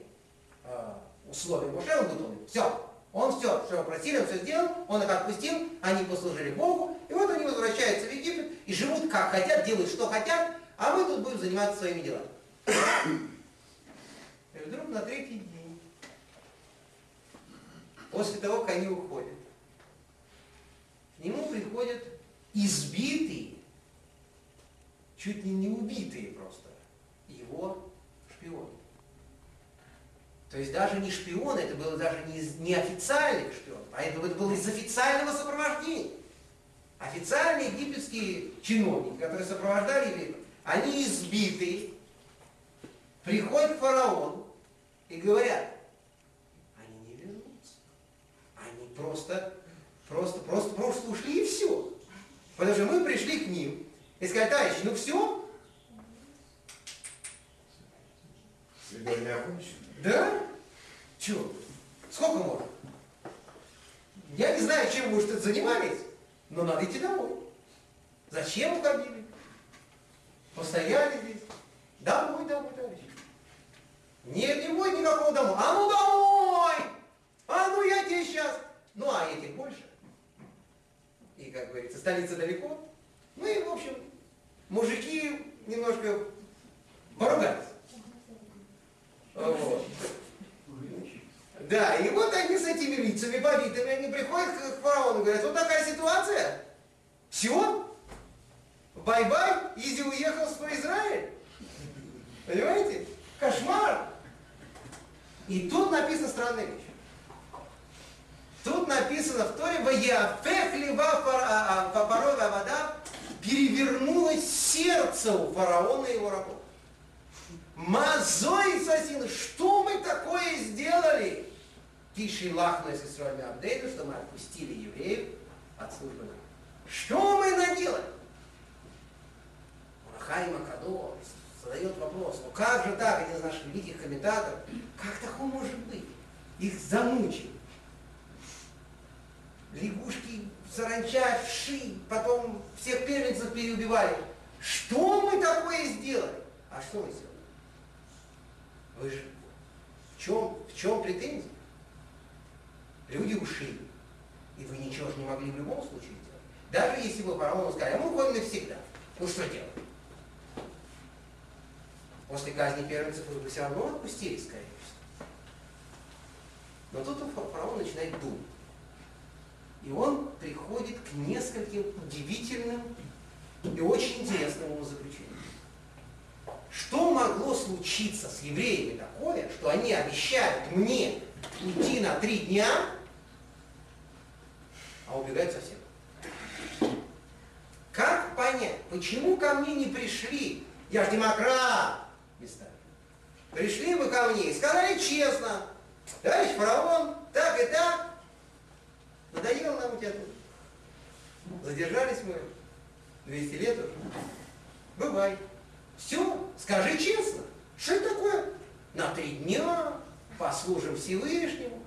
э, условия Моше он выполнил. Все. Он все, что просили, он все сделал, он их отпустил, они послужили Богу, и вот они возвращаются в Египет и живут как хотят, делают что хотят, а мы тут будем заниматься своими делами. И вдруг на третий день, после того, как они уходят, к нему приходят избитые, чуть ли не убитые просто, его шпионы. То есть даже не шпионы, это было даже не из неофициальных шпионов, а это было из официального сопровождения. Официальные египетские чиновники, которые сопровождали евреев, они избитые, приходят к фараону и говорят, они не вернутся. Они просто, просто, просто, просто ушли и все. Потому что мы пришли к ним и сказали, товарищи, ну все, Свидание окончено. Да? Чего? Сколько можно? Я не знаю, чем вы что занимались, но надо идти домой. Зачем уходили? Постояли здесь. Домой, домой, товарищи. Нет, не будет никакого домой. А ну домой! А ну я тебе сейчас. Ну а этих больше. И, как говорится, столица далеко. Ну и, в общем, мужики немножко поругались. Вот. Да, и вот они с этими лицами побитыми, они приходят к, фараону и говорят, вот такая ситуация, все, bye-bye, Изи уехал в свой Израиль. Понимаете? Кошмар. И тут написана странная вещь. Тут написано в Торе, «ויהפך לבב פרעה ועבדיו» перевернулось сердце у фараона и его рабов. Мазой сосин, что мы такое сделали? Тиши лахну с Исраилем Абдейну, что мы отпустили евреев от службы. Что мы наделали? Мурахай Макадо задает вопрос, ну как же так, один из наших великих комментаторов, как такое может быть? Их замучили. Лягушки, саранча, вши, потом всех первенцев переубивали. Что мы такое сделали? А что мы сделали? Вы же в чем, в чем претензия? Люди ушли. И вы ничего же не могли в любом случае делать. Даже если бы фараону сказали, мы уходим навсегда. Ну что делать? После казни первенцев вы бы все равно отпустили, скорее всего. Но тут фараон начинает думать. И он приходит к нескольким удивительным и очень интересным умозаключениям. Что могло случиться с евреями такое, что они обещают мне уйти на три дня, а убегают совсем? Как понять, почему ко мне не пришли? Я же демократ, местами. Пришли вы ко мне и сказали честно, товарищ фараон, так и так, надоело нам у тебя тут. Задержались мы 200 лет уже. Бывай. Все, скажи честно, что это такое? На три дня послужим Всевышнему.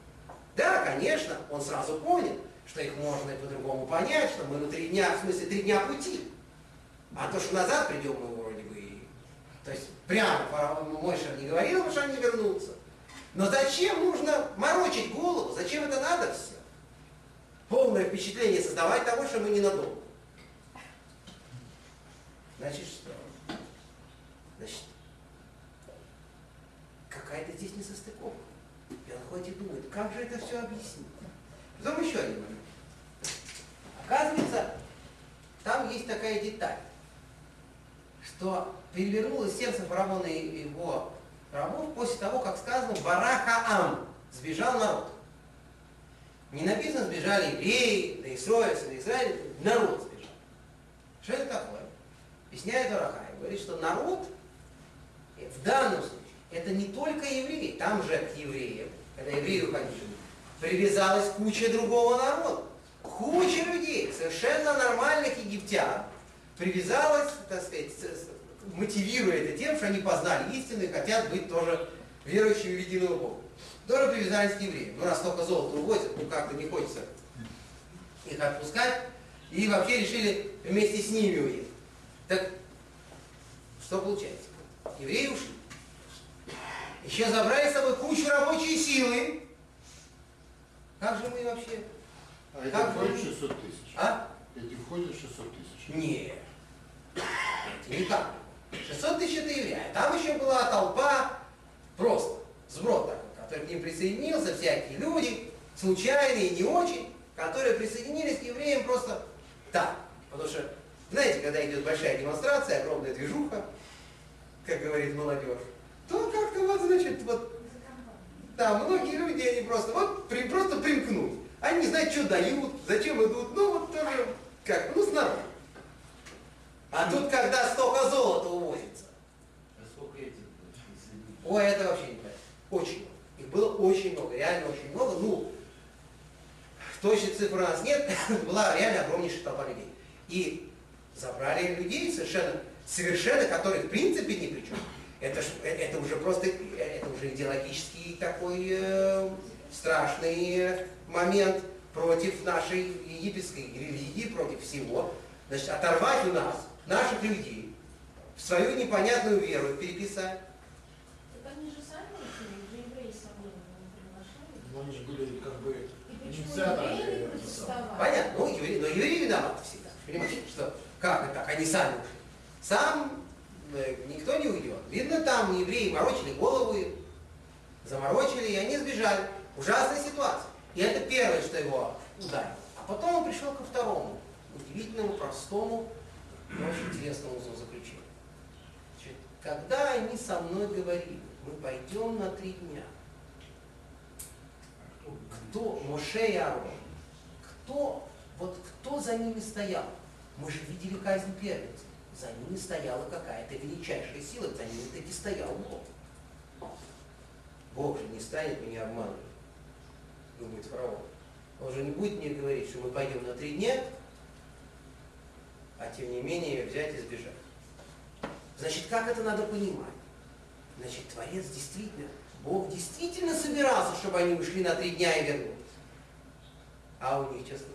Да, конечно, он сразу понял, что их можно и по-другому понять, что мы на три дня, в смысле три дня пути. А то, что назад придем, мы вроде бы. То есть прямо фараон Мойша не говорил, что они вернутся. Но зачем нужно морочить голову? Зачем это надо все? Полное впечатление создавать того, что мы ненадолго. Значит, что? Значит, какая-то здесь несостыковка. И он ходит и думает, как же это все объяснить? Потом еще один момент. Оказывается, там есть такая деталь, что перевернулось сердце фараона и его рабов после того, как сказано «Барахаам» – сбежал народ. Не написано «сбежали евреи, да Исроэль, да Израиль», народ сбежал. Что это такое? Объясняет Арахай, говорит, что народ в данном случае это не только евреи, там же к евреям, когда евреи уходили, привязалась куча другого народа. Куча людей, совершенно нормальных египтян, привязалась, так сказать, мотивируя это тем, что они познали истину и хотят быть тоже верующими в единого Бога. Тоже привязались к евреям. Ну, раз столько золота увозят, ну как-то не хочется их отпускать. И вообще решили вместе с ними уехать. Так что получается? Евреи ушли. Еще забрали с собой кучу рабочей силы. Как же мы вообще? А входят вы? 600 тысяч? А? Эти входят 600 тысяч? Нет. Это никак. 600 тысяч это евреи. А там еще была толпа, просто, сброд такой, который к ним присоединился, всякие люди, случайные, не очень, которые присоединились к евреям просто так. Потому что, знаете, когда идет большая демонстрация, огромная движуха, как говорит молодежь, то как-то вот, значит, вот, да, многие люди, они просто, вот, при, просто примкнуть. Они не знают, что дают, зачем идут, ну, вот тоже, как, ну, снаружи. А тут, когда столько золота увозится, А сколько этих ой, это вообще не понятно. Очень много. Их было очень много, реально очень много. Ну, точной цифры у нас нет, была реально огромнейшая толпа людей. И забрали людей совершенно, совершенно, которые в принципе ни при чем. Это, э, это уже просто, э, это уже идеологический такой э, страшный момент против нашей египетской религии, против всего. Значит, оторвать у нас, наших людей, в свою непонятную веру переписать. Так они же сами евреи его приглашали. Ну, они же были как бы инициаторами? Понятно, ну, евреи, но евреи виноваты всегда. Понимаете, что как это так, они сами. Сам э, никто не уйдет. Видно, там евреи морочили головы, заморочили, и они сбежали. Ужасная ситуация. И это первое, что его ударило. А потом он пришел ко второму, удивительному, простому, но очень интересному заключению. Значит, когда они со мной говорили, мы пойдем на три дня, кто, Моше и Аарон, кто, вот кто за ними стоял? Мы же видели казнь первенцев. За ними стояла какая-то величайшая сила, за ними таки стоял Бог. Бог же не станет меня обманывать, думает фараон. Он же не будет мне говорить, что мы пойдем на три дня, а тем не менее взять и сбежать. Значит, как это надо понимать? Значит, Творец действительно, Бог действительно собирался, чтобы они ушли на три дня и вернулись. А у них случилось?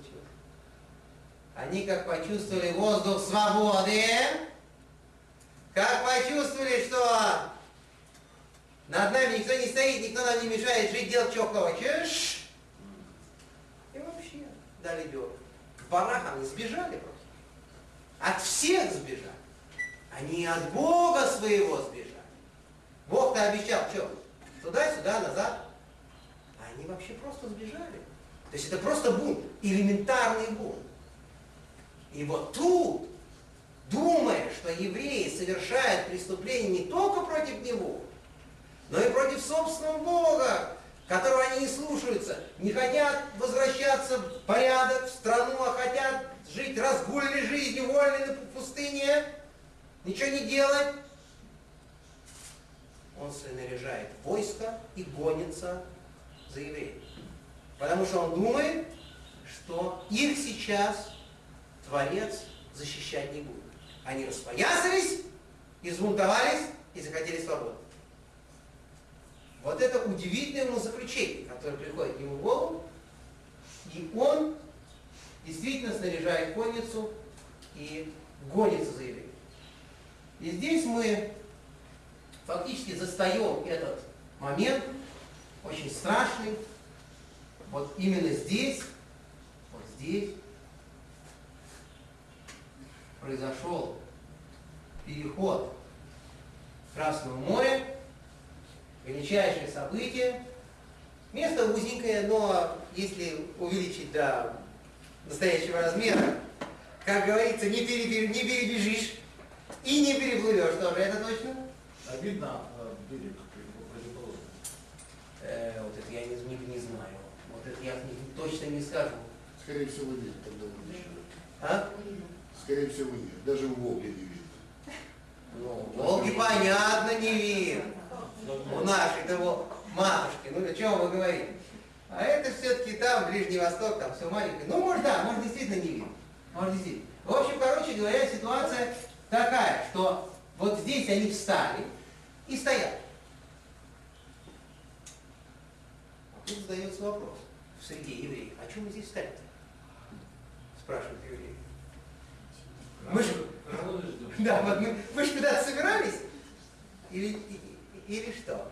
Они как почувствовали воздух свободы, как почувствовали, что над нами никто не стоит, никто нам не мешает жить, делать, что хочешь, дали дёру. В барах они сбежали просто. От всех сбежали. Они от Бога своего сбежали. Бог-то обещал, что? Туда-сюда, назад. А они вообще просто сбежали. То есть это просто бунт, элементарный бунт. И вот тут, думая, что евреи совершают преступление не только против него, но и против собственного Бога, которого они не слушаются, не хотят возвращаться в порядок, в страну, а хотят жить разгульной жизнью, вольной на пустыне, ничего не делать. Он снаряжает войско и гонится за евреями. Потому что он думает, что их сейчас Творец защищать не будет. Они распоясались, избунтовались и захотели свободы. Вот это удивительное ему заключение, которое приходит ему в голову, и он действительно снаряжает конницу и гонится за евреем. И здесь мы фактически застаем этот момент, очень страшный, вот именно здесь, вот здесь произошел переход Красного моря, величайшее событие. Место узенькое, но если увеличить до настоящего размера, как говорится, не, перебеж, не перебежишь и не переплывешь тоже, это точно? А видно э, берег противоположный. Э, вот это я не, не, не знаю. Вот это я не- точно не скажу. Скорее всего, нет, тогда. А? Скорее всего, нет. Даже в Волге не видно. Ну, Волги понятно не видно. У нашей того матушки, ну о чем вы говорите? А это все-таки там, Ближний Восток, там все маленькое. Ну, может, да, может, действительно не видно. Может, действительно. В общем, короче говоря, ситуация такая, что вот здесь они встали и стоят. А тут задается вопрос в среде евреев. А чем мы здесь встали-то? Спрашивают евреи. Мы же, да, вот мы, вы же куда-то собирались? Или, или что?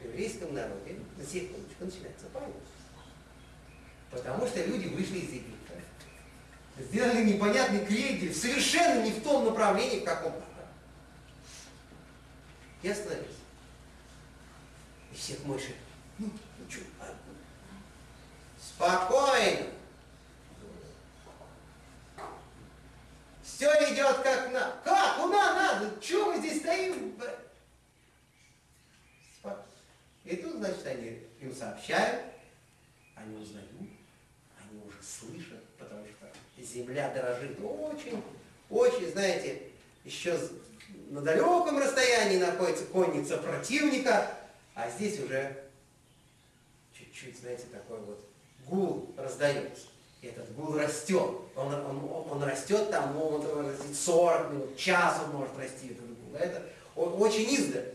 В еврейском народе на секундочку начинается пауза. Потому что люди вышли из Египта. Сделали непонятный крендель, совершенно не в том направлении, в каком надо. И остановились. И всех мыши. Ну, ну что? Спокойно. Все идет как надо. Как? Куда надо? Чего мы здесь стоим? И тут, значит, они им сообщают, они узнают, они уже слышат, потому что земля дорожит очень, очень, знаете, еще на далеком расстоянии находится конница противника, а здесь уже чуть-чуть, знаете, такой вот гул раздается. Этот гул растет. Он, он, он растет там, ну, он может расти 40 минут, час он может расти, этот гул. Это о- очень издали.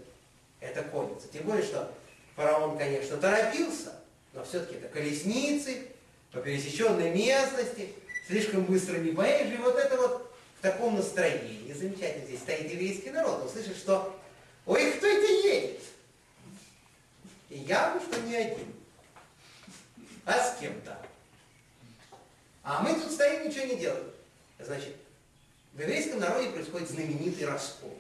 Это конница. Тем более, что фараон, конечно, торопился, но все-таки это колесницы, по пересеченной местности, слишком быстро не поедешь. И вот это вот в таком настроении, замечательно, здесь стоит еврейский народ, он слышит, что ой, кто это едет? И явно, что не один, а с кем-то. А мы тут стоим, ничего не делаем. Значит, в еврейском народе происходит знаменитый раскол.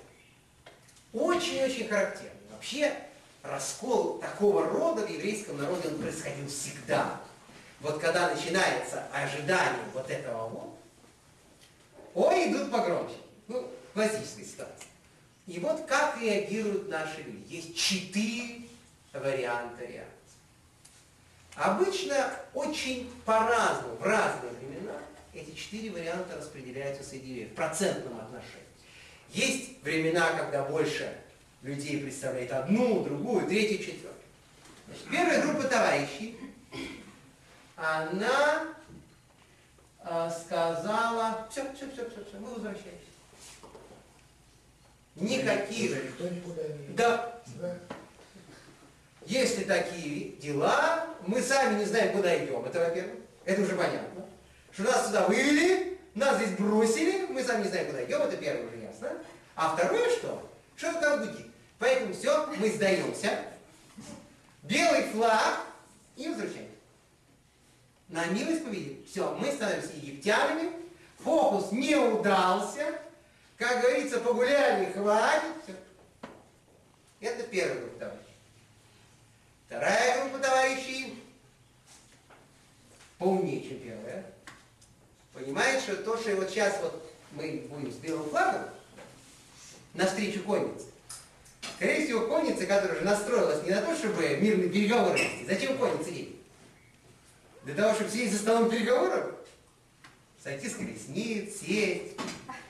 Очень-очень характерный. Вообще, раскол такого рода в еврейском народе он происходил всегда. Вот когда начинается ожидание вот этого вот, ой, идут погромче. Ну, классическая ситуация. И вот как реагируют наши люди. Есть четыре варианта реакции. Обычно очень по-разному, в разные времена эти четыре варианта распределяются среди евреев в процентном отношении. Есть времена, когда больше людей представляет одну, другую, третью, четвертую. Значит, первая группа товарищей, она э, сказала, все, все, все, все, все, мы возвращаемся. Никаких, Да. Если такие дела, мы сами не знаем, куда идем, это во-первых, это уже понятно. Что нас сюда вывели, нас здесь бросили, мы сами не знаем, куда идем, это первое уже ясно. А второе что? Что там гудит? Поэтому все, мы сдаемся, белый флаг и возвращаемся. на милость победит. Все, мы становимся египтянами, фокус не удался, как говорится, погуляли, хватит, все. Это группа товарищей. Вторая группа товарищей поумнее, чем первая. Понимает, что то, что вот сейчас вот мы будем с белым флагом навстречу коннице, скорее всего, конница, которая уже настроилась не на то, чтобы мирные переговоры вести. Зачем конница едет? Для того, чтобы сидеть за столом переговоров, сойти с колесниц, сесть,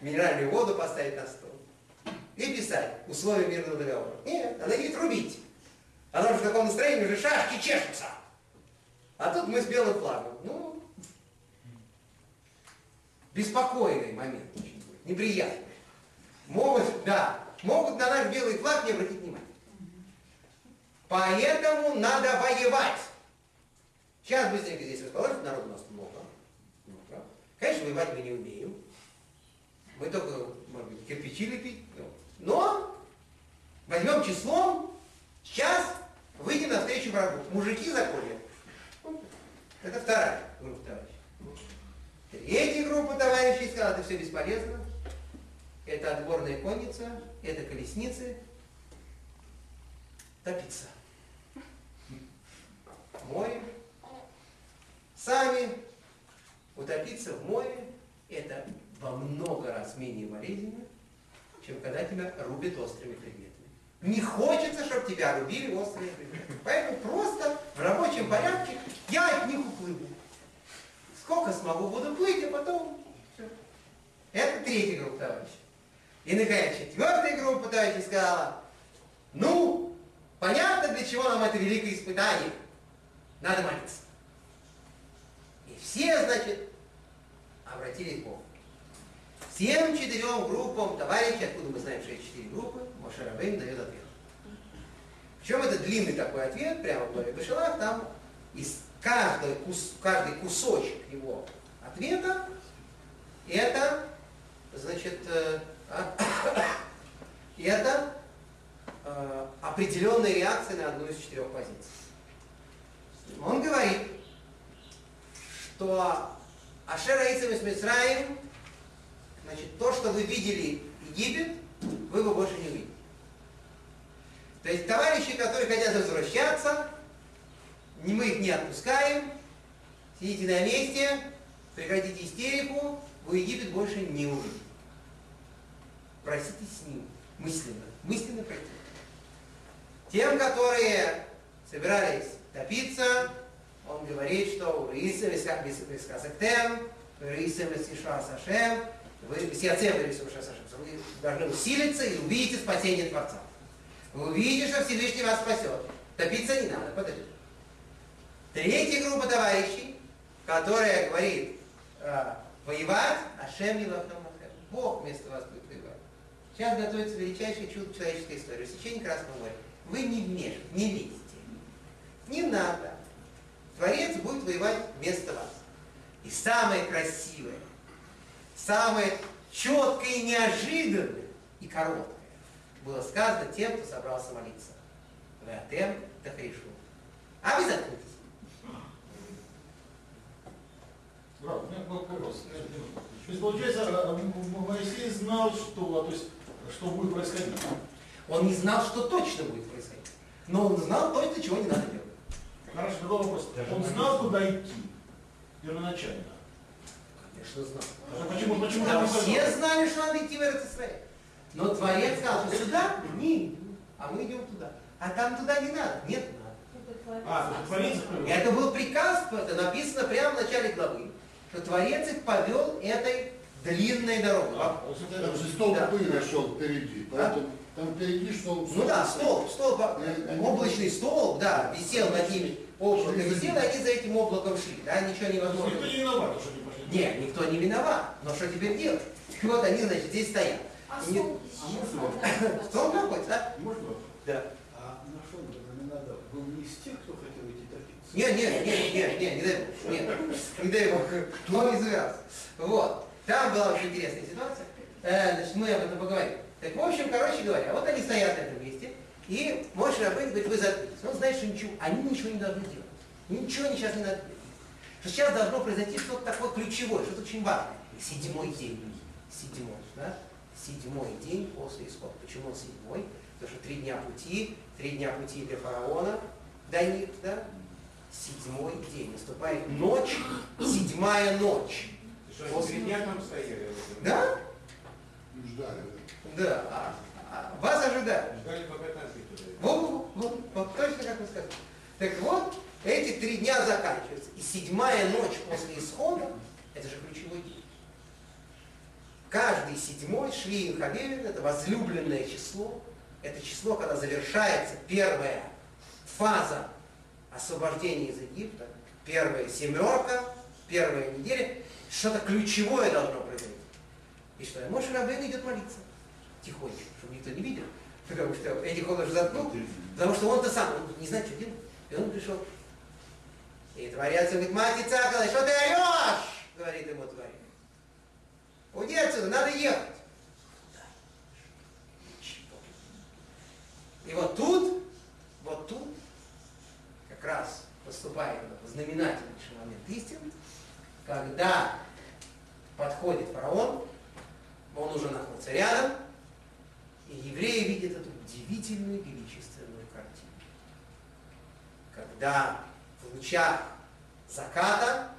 минеральную воду поставить на стол и писать условия мирного договора. Нет, она едет рубить. Она уже в таком настроении, уже шашки чешутся. А тут мы с белым флагом. Ну, беспокойный момент очень будет, неприятный. Могут, да, могут на наш белый флаг не обратить внимания. Поэтому надо воевать. Сейчас быстренько здесь расположим, народу у нас много. много. Конечно, воевать мы не умеем. Мы только, может быть, кирпичи лепить. ну. Но возьмем числом, сейчас выйдем навстречу врагу. Мужики законят. Это вторая группа товарищей. Третья группа товарищей сказала, это все бесполезно. Это отборная конница, это колесницы. Топиться. Море. Сами утопиться в море это во много раз менее болезненно, чем когда тебя рубят острыми предметами. Не хочется, чтобы тебя рубили острыми предметами. Поэтому просто в рабочем порядке я от них уплыву. Сколько смогу, буду плыть, а потом все. Это третья группа товарищей. И, наконец, четвертая группа товарищей сказала, ну, понятно, для чего нам это великое испытание. Надо молиться. И все, значит, обратились к Богу. Всем четырем группам товарищей, откуда мы знаем, что четыре группы, Моше Рабейн дает ответ. Причем это длинный такой ответ, прямо в главе там из каждой, кус, каждый кусочек его ответа, это, значит, э, это э, определенная реакция на одну из четырех позиций. Он говорит, что Ашера Исам из Мисраим, значит, то, что вы видели Египет, вы его больше не увидите. То есть товарищи, которые хотят возвращаться, мы их не отпускаем, сидите на месте, прекратите истерику, вы Египет больше не увидите. Проститесь с ним мысленно, мысленно простите. Тем, которые собирались топиться, он говорит, что Рисем Вискасактем, Рисем Сашем, вы Сиацем Рисем Сашем, должны усилиться и увидите спасение Творца. Вы увидите, что Всевышний вас спасет. Топиться не надо, подождите. Третья группа товарищей, которая говорит, э, воевать, Ашем Елахам Бог вместо вас будет воевать. Сейчас готовится величайшее чудо человеческой истории, рассечение Красного моря. Вы не вмешивайтесь, не лезьте. Не надо. Творец будет воевать вместо вас. И самое красивое, самое четкое и неожиданное и короткое было сказано тем, кто собрался молиться. Ватем тахришу. А вы заткнитесь. Брат, у меня был вопрос. То есть, получается, а, М- Моисей знал, что, то есть, что будет происходить. Он не знал, что точно будет происходить. Но он знал точно, чего не надо делать. Хорошо, другой вопрос. Он знал, куда идти первоначально. Конечно, знал. А почему, почему Да, все знали, что надо идти в Иерусалим. Но Творец сказал, что сюда не иду, а мы идем туда. А там туда не надо. Нет, надо. А, Творец. Это был приказ, это написано прямо в начале главы, что Творец их повел этой длинной дорогой. А, Там же столб Да. пыли шел впереди, поэтому там впереди шел Ну да, столб, столб, Э, облачный столб, да, висел над ними, облако висело, они за этим облаком шли, да, ничего невозможно. Никто не виноват, что они пошли. Нет, никто не виноват, но что теперь делать? Вот они, значит, здесь стоят. А Не- стол а надо. Столб находится, а? Можно вопрос? Да. А нашел Надо был не из тех, кто хотел идти топиться? Не, не, не, не, не, не дай бог, нет, не дай бог, он не завязался. Вот, там была очень интересная ситуация, Э, значит, мы об этом поговорим. Так, в общем, короче говоря, вот они стоят на этом месте, и Моше Рабейн говорит, вы заткнитесь. Он знает, что ничего, они ничего не должны делать. Ничего они сейчас не надо делать. что сейчас должно произойти что-то такое ключевое, что-то очень важное. Седьмой день. Седьмой, да? Седьмой день после исхода. Почему он седьмой? Потому что три дня пути, три дня пути для фараона, до них, да? Седьмой день. Наступает ночь, седьмая ночь. Что, три дня там стояли? Да? Ждали, Да. А, а вас ожидают. Ждали, пока. Вот, вот, вот, вот точно как вы сказали. Так вот, эти три дня заканчиваются. И седьмая ночь после исхода, это же ключевой день. Каждый седьмой Швиин Хавевин, это возлюбленное число, это число, когда завершается первая фаза освобождения из Египта, первая семерка, первая неделя, что-то ключевое должно произойти. И что? Моше Рабейн идет молиться тихонечко, чтобы никто не видел, потому что он уже заткнул, потому что он-то сам, он не знает, что делать. И он пришел. И творец говорит, мать Ицакала, что ты орешь? Говорит ему творец. Отсюда, надо ехать. И вот тут, вот тут, как раз наступает этот знаменательнейший момент истины, когда подходит фараон, он уже находится рядом, и евреи видят эту удивительную величественную картину. Когда в лучах заката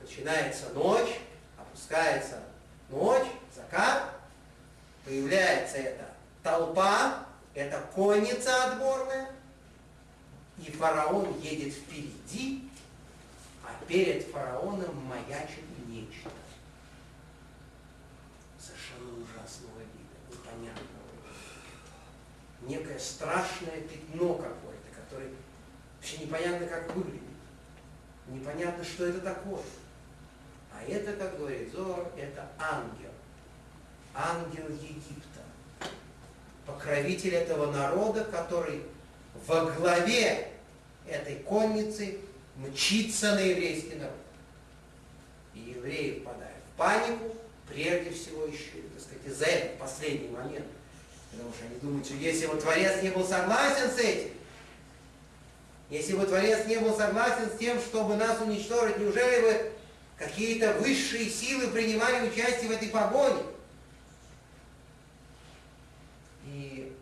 начинается ночь, опускается ночь, закат, появляется эта толпа, эта конница отборная, и фараон едет впереди, а перед фараоном маячит нечто. Совершенно ужасного вида, непонятного. Некое страшное пятно какое-то, которое вообще непонятно как выглядит. Непонятно, что это такое. А это, как говорит Зор, это ангел. Ангел Египта. Покровитель этого народа, который во главе этой конницы мчится на еврейский народ. И евреи впадают в панику, прежде всего еще, так сказать, из-за этого последний момент. Потому что они думают, что если бы Творец не был согласен с этим, если бы Творец не был согласен с тем, чтобы нас уничтожить, неужели бы какие-то высшие силы принимали участие в этой погоне? И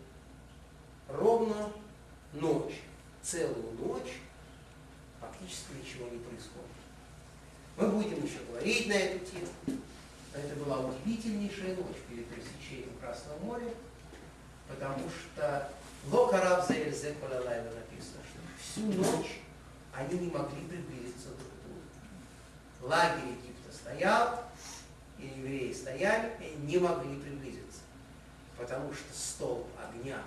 ровно ночь, целую ночь, фактически ничего не происходит. Мы будем еще говорить на эту тему. Это была удивительнейшая ночь перед пересечением Красного моря, потому что Локараб за Эльзеквалалайва написано, что всю ночь они не могли приблизиться друг к другу. Лагерь Египта стоял, и евреи стояли, и не могли приблизиться. Потому что столб огня,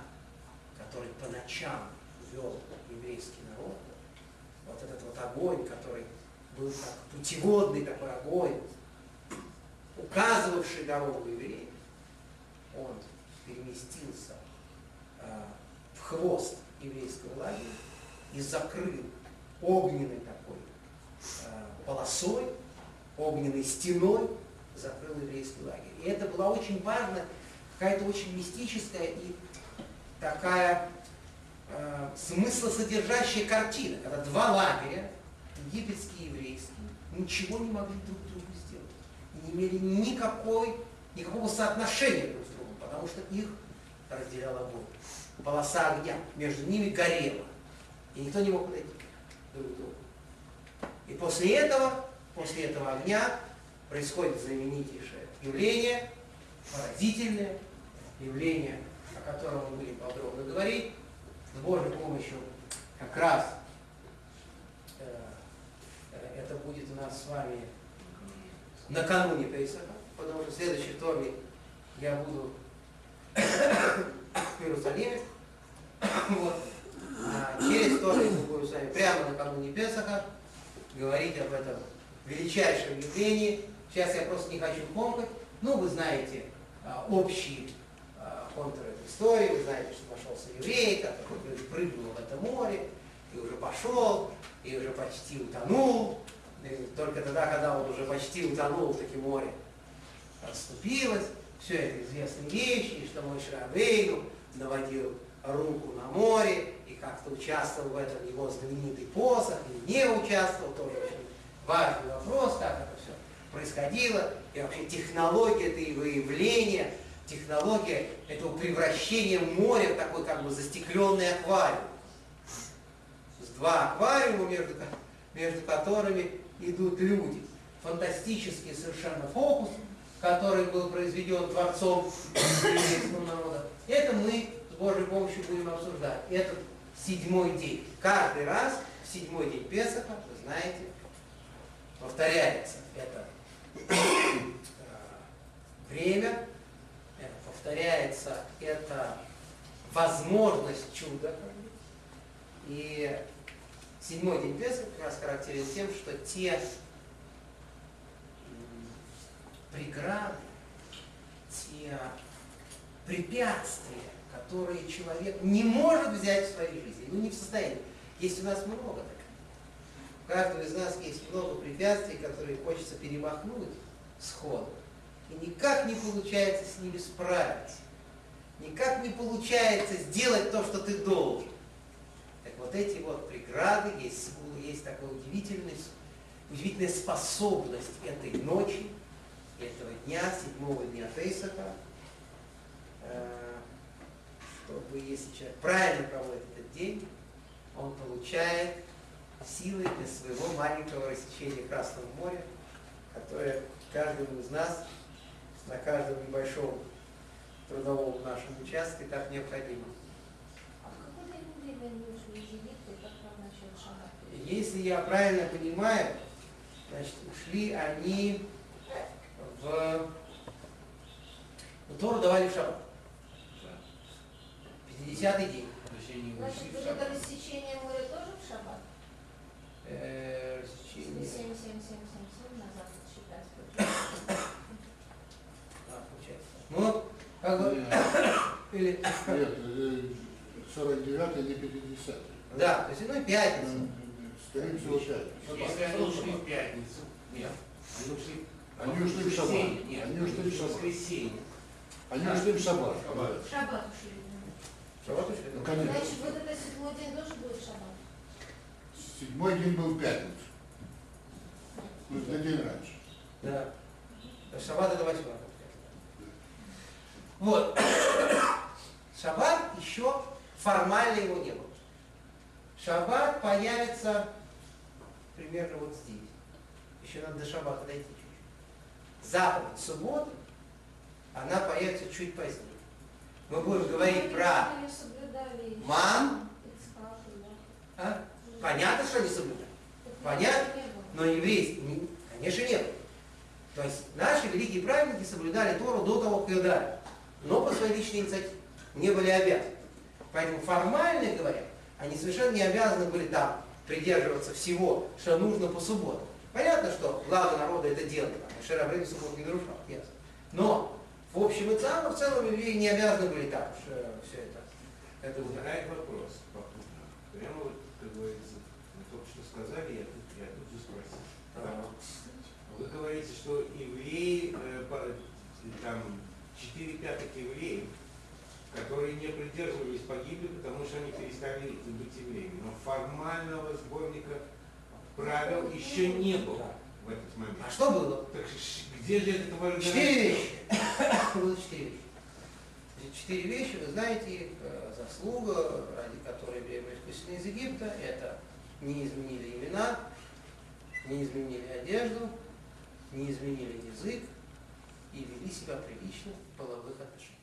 который по ночам вел еврейский народ, вот этот вот огонь, который был как путеводный такой огонь, указывавший дорогу евреям, он переместился э, в хвост еврейского лагеря и закрыл огненной такой э, полосой, огненной стеной, закрыл еврейский лагерь. И это была очень важная, какая-то очень мистическая и такая э, смыслосодержащая картина, когда два лагеря, египетский и еврейский, ничего не могли друг другу сделать. Не имели никакой, никакого соотношения друг с другом, потому что их разделял огонь. Полоса огня между ними горела. И никто не мог подойти друг к другу. И после этого, после этого огня происходит знаменитейшее явление, поразительное явление, о котором мы будем подробно говорить, с Божьей помощью как раз э, это будет у нас с вами накануне Пейсаха, потому что следующий вторник я буду в Иерусалиме. Вот. А через вторник мы будем с вами прямо накануне Песаха говорить об этом величайшем явлении. Сейчас я просто не хочу комкать. Ну, вы знаете а, общий а, контур этой истории, вы знаете, что нашелся еврей, который прыгнул в это море, и уже пошел, и уже почти утонул. И только тогда, когда он уже почти утонул, таки море расступилось. Все это известные вещи, и что мой Шрабейну наводил руку на море, и как-то участвовал в этом его знаменитый посох, или не участвовал, тоже очень важный вопрос, как это все происходило, и вообще технология этого явления, технология этого превращения моря в такой как бы застекленный аквариум. С два аквариума, между, между которыми идут люди. Фантастический совершенно фокус, который был произведен Творцом еврейского народа. Это мы с Божьей помощью будем обсуждать. Этот седьмой день. Каждый раз в седьмой день Песаха, вы знаете, повторяется это э, время, повторяется это возможность чуда. И седьмой день Песаха как раз характерен тем, что те преграды, те препятствия, которые человек не может взять в своей жизни, ну не в состоянии. Есть у нас много таких. У каждого из нас есть много препятствий, которые хочется перемахнуть сходу. И никак не получается с ними справиться. Никак не получается сделать то, что ты должен. Так вот эти вот преграды, есть, есть такая удивительная, удивительная способность этой ночи, этого дня, седьмого дня Пейсаха, э, чтобы если человек правильно проводит этот день, он получает силы для своего маленького рассечения Красного моря, которое каждому из нас на каждом небольшом трудовом нашем участке так необходимо. А в какой и как? Если я правильно понимаю, значит, ушли они в... Ну, Тору давали в шаббат. 50-й день. Значит, вот это рассечение моря тоже в шаббат? Э, рассечение. 7, 7, 7, 7, 7 на запад считать. получается. А, Ну, как бы... Или... Нет, э, 49 не 50 Да, то есть, ну, пятница. Скорее всего, 5. Если они ушли в пятницу, нет, они ушли Они ушли в шаббат. Они ушли в шаббат. воскресенье. Они ушли в шаббат. Шаббат ушли. Шаббат ушли? Ну, конечно. Значит, вот это седьмой день тоже будет шаббат? Седьмой день был в пятницу. Ну, на день раньше. Да. Шаббат это восьмой. Вот. Шаббат еще формально его не было. Шаббат появится примерно вот здесь. Еще надо до шаббата дойти чуть-чуть. Заповедь субботы, она появится чуть позднее. Мы будем говорить про соблюдали мам, а? понятно, что они соблюдают. Так Понятно? Но еврейский, не- конечно, не было. То есть наши великие праведники соблюдали Тору до того, как ее дали. Но по своей личной инициативе не были обязаны. Поэтому формально говоря, они совершенно не обязаны были там придерживаться всего, что нужно по субботам. Понятно, что глава народа это делает, а Шерабрин суббот не нарушал, ясно. Но в общем и целом, в целом евреи не обязаны были так уж все это, это. Возникает вопрос попутно. Прямо вот, как говорится, вы только что сказали, я тут, я тут же спросил. Вы говорите, что евреи, э, там, 4 пятых евреев, которые не придерживались, погибли, потому что они перестали быть евреями. Но формального сборника правил еще не было в этот момент. А что было? Так где же это твое Четыре вещи. Было четыре вещи. Четыре вещи, вы знаете, их э, заслуга, ради которой евреи были спасены из Египта, это не изменили имена, не изменили одежду, не изменили язык себя прилично в половых отношениях.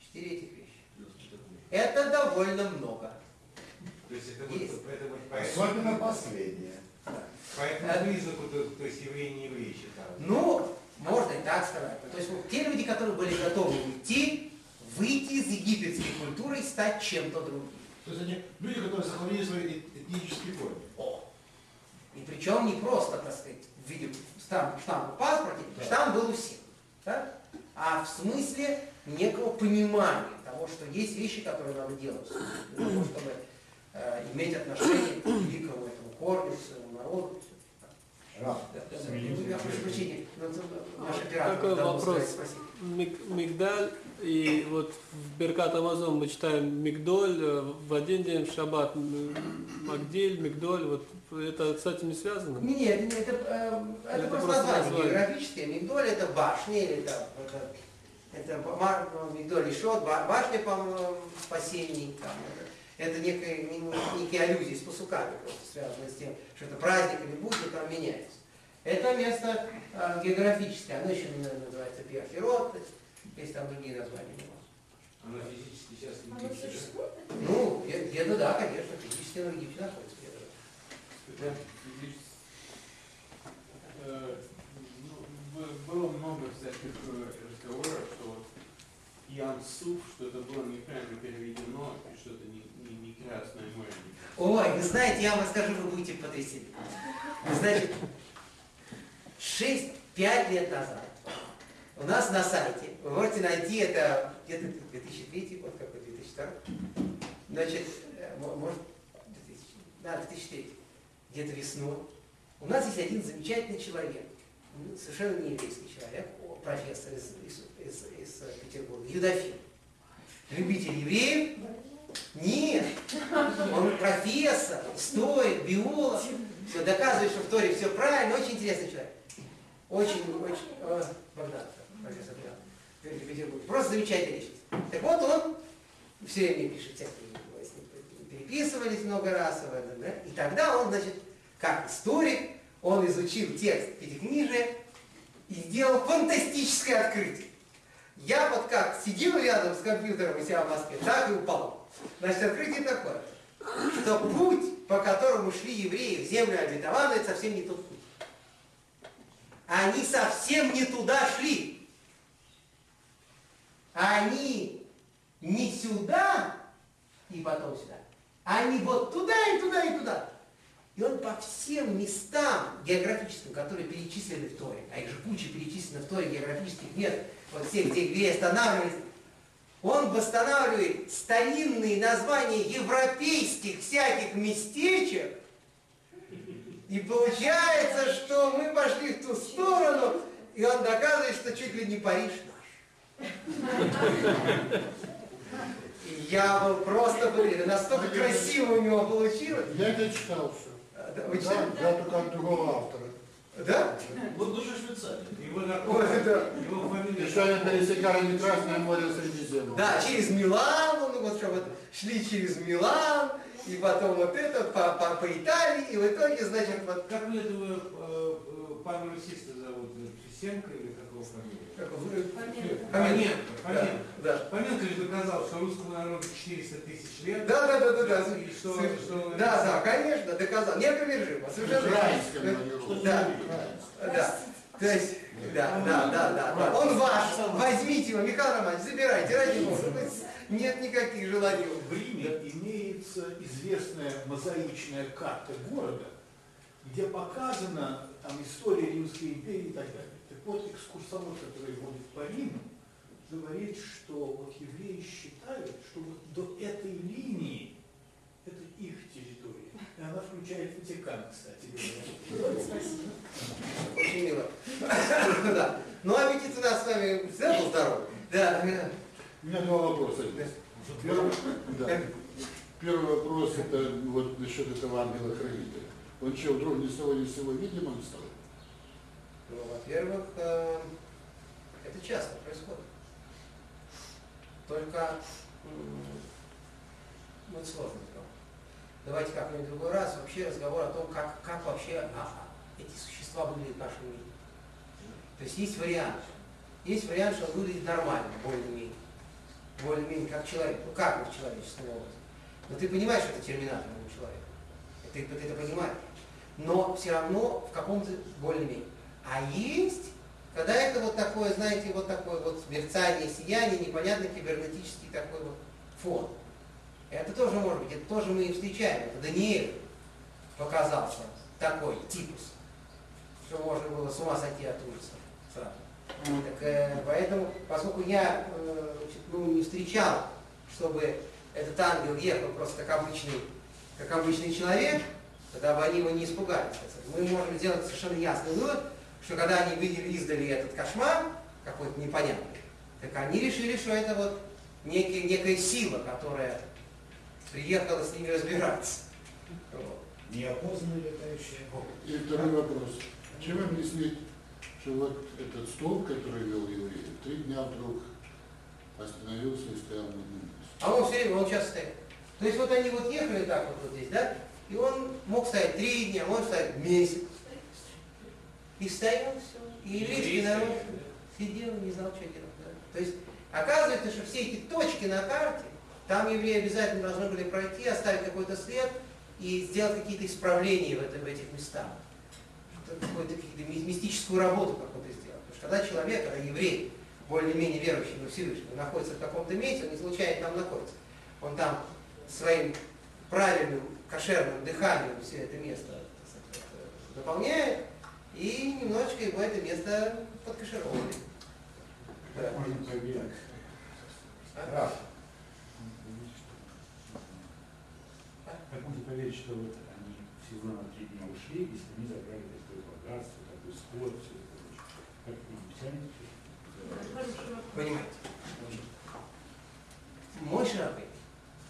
Четыре этих вещи. Это довольно много. То есть это Есть. вот, это вот по, Особенно последнее. по этому признаку, то, то есть евреи не евреи считалось. Ну, можно и так сказать. То есть вот те люди, которые были готовы уйти, выйти из египетской культуры и стать чем-то другим. То есть они люди, которые сохранили свои эт- этнические корни. О! И причем не просто, так сказать, в виде штампа, штампа в паспорте, Да. штамп был у всех. да? А в смысле некого понимания того, что есть вещи, которые надо делать, для того, чтобы э, иметь отношение к великому этому корню, к своему народу. Да, да, да, я прошу прощения. Ну, наш оператор Такой вопрос. Мигдаль, и вот в Беркат Амазон мы читаем Мигдоль, э, в один день в Шаббат Магдиль, Мигдоль, вот это с этим не связано? Нет, нет, это, э, это, Это просто название название. географическое. Мигдоль это башня, или это, это, это ба- Мигдоль еще, ба- башня, по-моему, спасений. Там, это, это некая, не- некие аллюзии с пасуками, просто связанные с тем, что это праздник или будни там меняется. Это место э, географическое, оно еще наверное, называется Пиахирот, есть там другие названия. у нас. Оно физически сейчас не? Ну, где- где-то да, конечно, физически оно в Египте находится. Э, ну, Было много всяких э, разговоров, что вот Ян Суф, что это было неправильно переведено, и что это не, не, не Красное море. Ой, вы знаете, я вам расскажу, вы будете потрясены. Значит, 6-5 лет назад у нас на сайте, вы можете найти это где-то 2003 год, какой 2002, значит, э, мо- может, 2000, да, 2003, где-то весной, у нас есть один замечательный человек, м, совершенно не еврейский человек, профессор из, из, из, из, Петербурга, Юдофил. Любитель евреев, нет, он профессор, историк, биолог, все доказывает, что в Торе все правильно, очень интересный человек. Очень, очень, э, Богдан, профессор Богдан, в Петербурге. Просто замечательная личность. Так вот он все время пишет всякие, переписывались много раз, да, и тогда он, значит, как историк, он изучил текст Пятикнижия и сделал фантастическое открытие. Я вот как сидел рядом с компьютером у себя в Москве, так и упал. Значит, открытие такое, что путь, по которому шли евреи в землю обетованную, это совсем не тот путь. Они совсем не туда шли. Они не сюда и потом сюда. Они вот туда и туда и туда. И он по всем местам географическим, которые перечислены в Торе, а их же куча перечислено в Торе географических мест, вот всех, где евреи останавливались, он восстанавливает старинные названия европейских всяких местечек, и получается, что мы пошли в ту сторону, и он доказывает, что чуть ли не Париж наш. И я был просто потрясен. Настолько красиво у него получилось. Я это читал все. Да, Вы Да, читали? я только от другого автора. Да? Вот лучше Швейцария. Его, Ой, да. его фамилия... Еще они пересекали не Красное море, Средиземное. Да, через Милан, ну вот что вот шли через Милан, и потом вот это по, по, по Италии, и в итоге, значит, вот Как вы этого э, э, пана Русиста зовут? Семка или какого фамилия? Как Фоменко. Фоменко. Да. Фоменко же доказал, что русскому народу 400 тысяч лет. Да, да, да, да, да. И что, Соверш- что Да, да, конечно, доказал. Неопровержимо, совершенно. Манеру. Да. Да. То есть, да, да, да, да, да. Он ваш. Возьмите его, Михаил Романович, забирайте, ради бога. Нет никаких желаний. В Риме имеется известная мозаичная карта города, где показана там история Римской империи и так далее. Вот, экскурсовод, который водит по Риму, говорит, что вот евреи считают, что вот до этой линии это их территория. И она включает Ватикан, кстати говоря. Очень мило. Да. Ну, аппетит у нас с вами всегда был здоров. Да. У меня два вопроса. Первый, да. Первый вопрос это вот насчет этого ангела-хранителя. Он что, вдруг ни с того ни с сего видимым стал? Ну, во-первых, э, это часто происходит. Только ну, это разговор. Давайте как-нибудь в другой раз вообще разговор о том, как, как вообще а, эти существа выглядят в нашем мире. То есть есть вариант. Есть вариант, что он выглядит нормально, более-менее. Более-менее как человек. Ну как вот человеческим образом. Но ты понимаешь, что это терминатор, а не человек. Ты, ты это понимаешь. Но все равно в каком-то более-менее. А есть, когда это вот такое, знаете, вот такое вот мерцание, сияние, непонятный кибернетический такой вот фон. Это тоже может быть, это тоже мы и встречаем. Это Даниэль показался такой типус, что можно было с ума сойти от ужаса сразу. Так, э, поэтому, поскольку я э, ну, не встречал, чтобы этот ангел ехал просто как обычный, как обычный человек, тогда бы они его не испугались. Мы можем сделать совершенно ясный вывод, что когда они видели, издали этот кошмар, какой-то непонятный, так они решили, что это вот некий, некая сила, которая приехала с ними разбираться. Вот. Неопознанные летающие. И второй вопрос. Чем объяснить, что вот этот столб, который вел евреев, три дня вдруг остановился и стоял на одном месте? А он все время, он сейчас стоит. То есть вот они вот ехали так вот, вот здесь, да, и он мог стоять три дня, может стоять месяц. И стоял все. И еврейский народ сидел, не знал, что делать. да. То есть оказывается, что все эти точки на карте, там евреи обязательно должны были пройти, оставить какой-то след и сделать какие-то исправления в, это, в этих местах. Какую-то мистическую работу какую-то сделать. Потому что когда человек, когда еврей, более-менее верующий во Всевышнего, находится в каком-то месте, он не случайно там находится. Он там своим правильным кошерным дыханием все это место сказать, э, дополняет, и немножечко его это место подкашировывает. Да. Можно проверить. А? Раф. Как можно проверить, что вот они всего на три дня ушли, если они забрали такое богатство, такой скот, все это прочее? Как они тянет Понимаете? Мой Шарабей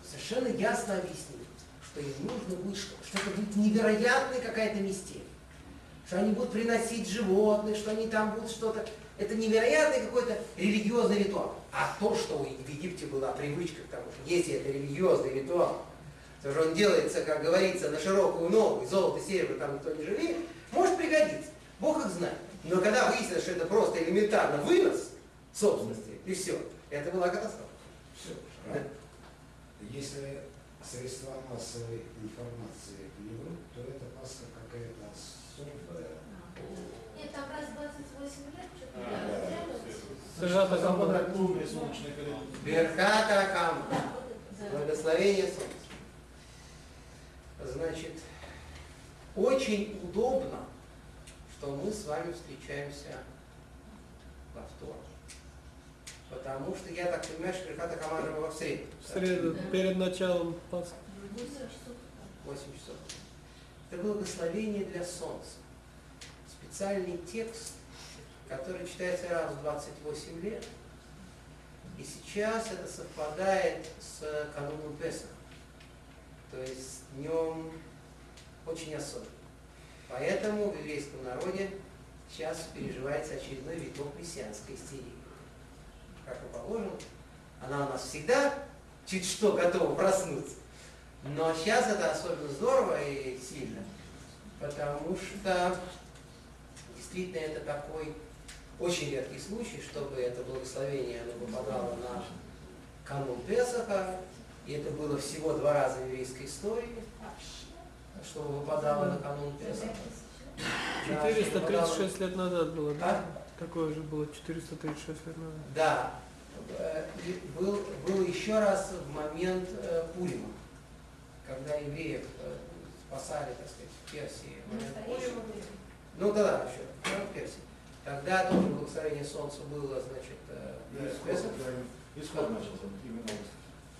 совершенно ясно объяснил, что им нужно будет что- что-то будет невероятная какая-то мистерия. Что они будут приносить животных, что они там будут что-то. Это невероятный какой-то религиозный ритуал. А то, что в Египте была привычка к тому, что если это религиозный ритуал, то же он делается, как говорится, на широкую ногу, золото, серебро там никто не жалеет, может пригодиться. Бог их знает. Но когда выяснилось, что это просто элементарно вынос собственности, и все, это была катастрофа. Все, Раф. Если средства массовой информации не врут, то это Пасха какая-то особая. Нет, там раз 28 лет, что-то А, я да, потеряла. Сажата Камбада. Полная солнечная колено. Берката Кам. Да, вот, да. Благословение солнца. Значит, очень удобно, что мы с вами встречаемся во вторник. Потому что я так понимаю, что Берката Камада во среду. В среду, перед началом Пасхи. Восемь часов. 8 часов. Это благословение для солнца. Специальный текст, который читается раз в 28 лет. И сейчас это совпадает с кануном Песах. То есть днем очень особенным. Поэтому в еврейском народе сейчас переживается очередной виток мессианской истерии. Как и положено, она у нас всегда чуть что готова проснуться. Но сейчас это особенно здорово и сильно, потому что действительно это такой очень редкий случай, чтобы это благословение оно попадало на канун Песаха, и это было всего два раза в еврейской истории, чтобы выпадало на канун Песаха. Да, чтобы выпадало- 436 лет назад было, да? А? Такое же было 436 лет назад. Да. Э, был, был еще раз в момент э, Пурима, когда евреев э, спасали, так сказать, в Персии. Ну еще, да, в Персии. Тогда тоже благословение солнца было, значит, э, исход, Песах. да, исход начался именно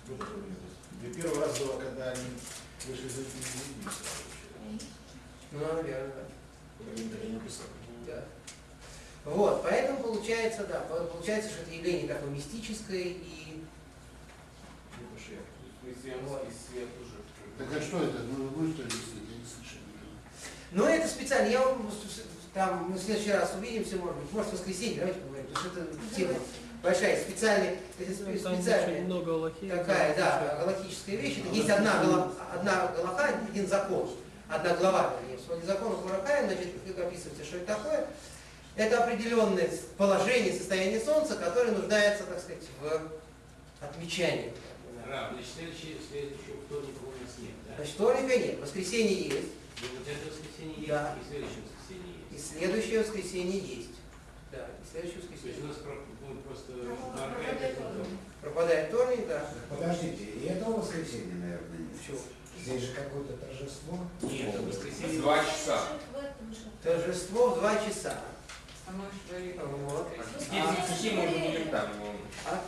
в это время. Первый раз было, когда они вышли из Египта. Ну, наверное, да. Да. Вот, поэтому получается, да, по- получается, что это явление такое мистическое и. Так а что это? Ну, вы что объяснить? Я не слышал. Ну, это специально, я вам там мы в следующий раз увидимся, может быть, может в воскресенье, давайте поговорим, потому что это тема большая, специальная, Там очень специальная много Аллахи. такая, да, галактическая вещь. Это есть одна, гала- одна галаха, один закон, одна глава, вернее, в своде закона Куракая, значит, как описывается, что это такое. Это определенное положение, состояние Солнца, которое нуждается, так сказать, в отмечании. Ра, значит, следующий, следующего вторника у нас нет, да? Значит, вторника нет, воскресенье есть, И вот это воскресенье есть, Да. и следующее воскресенье и следующее воскресенье есть. Да, и следующее То есть воскресенье. у нас будет просто Ну, пропадает вторник, да. Подождите, и этого воскресенья, наверное, нет? Почему? Здесь же какое-то торжество. Нет, это воскресенье. Два часа. Торжество в два часа. Вот. А, а?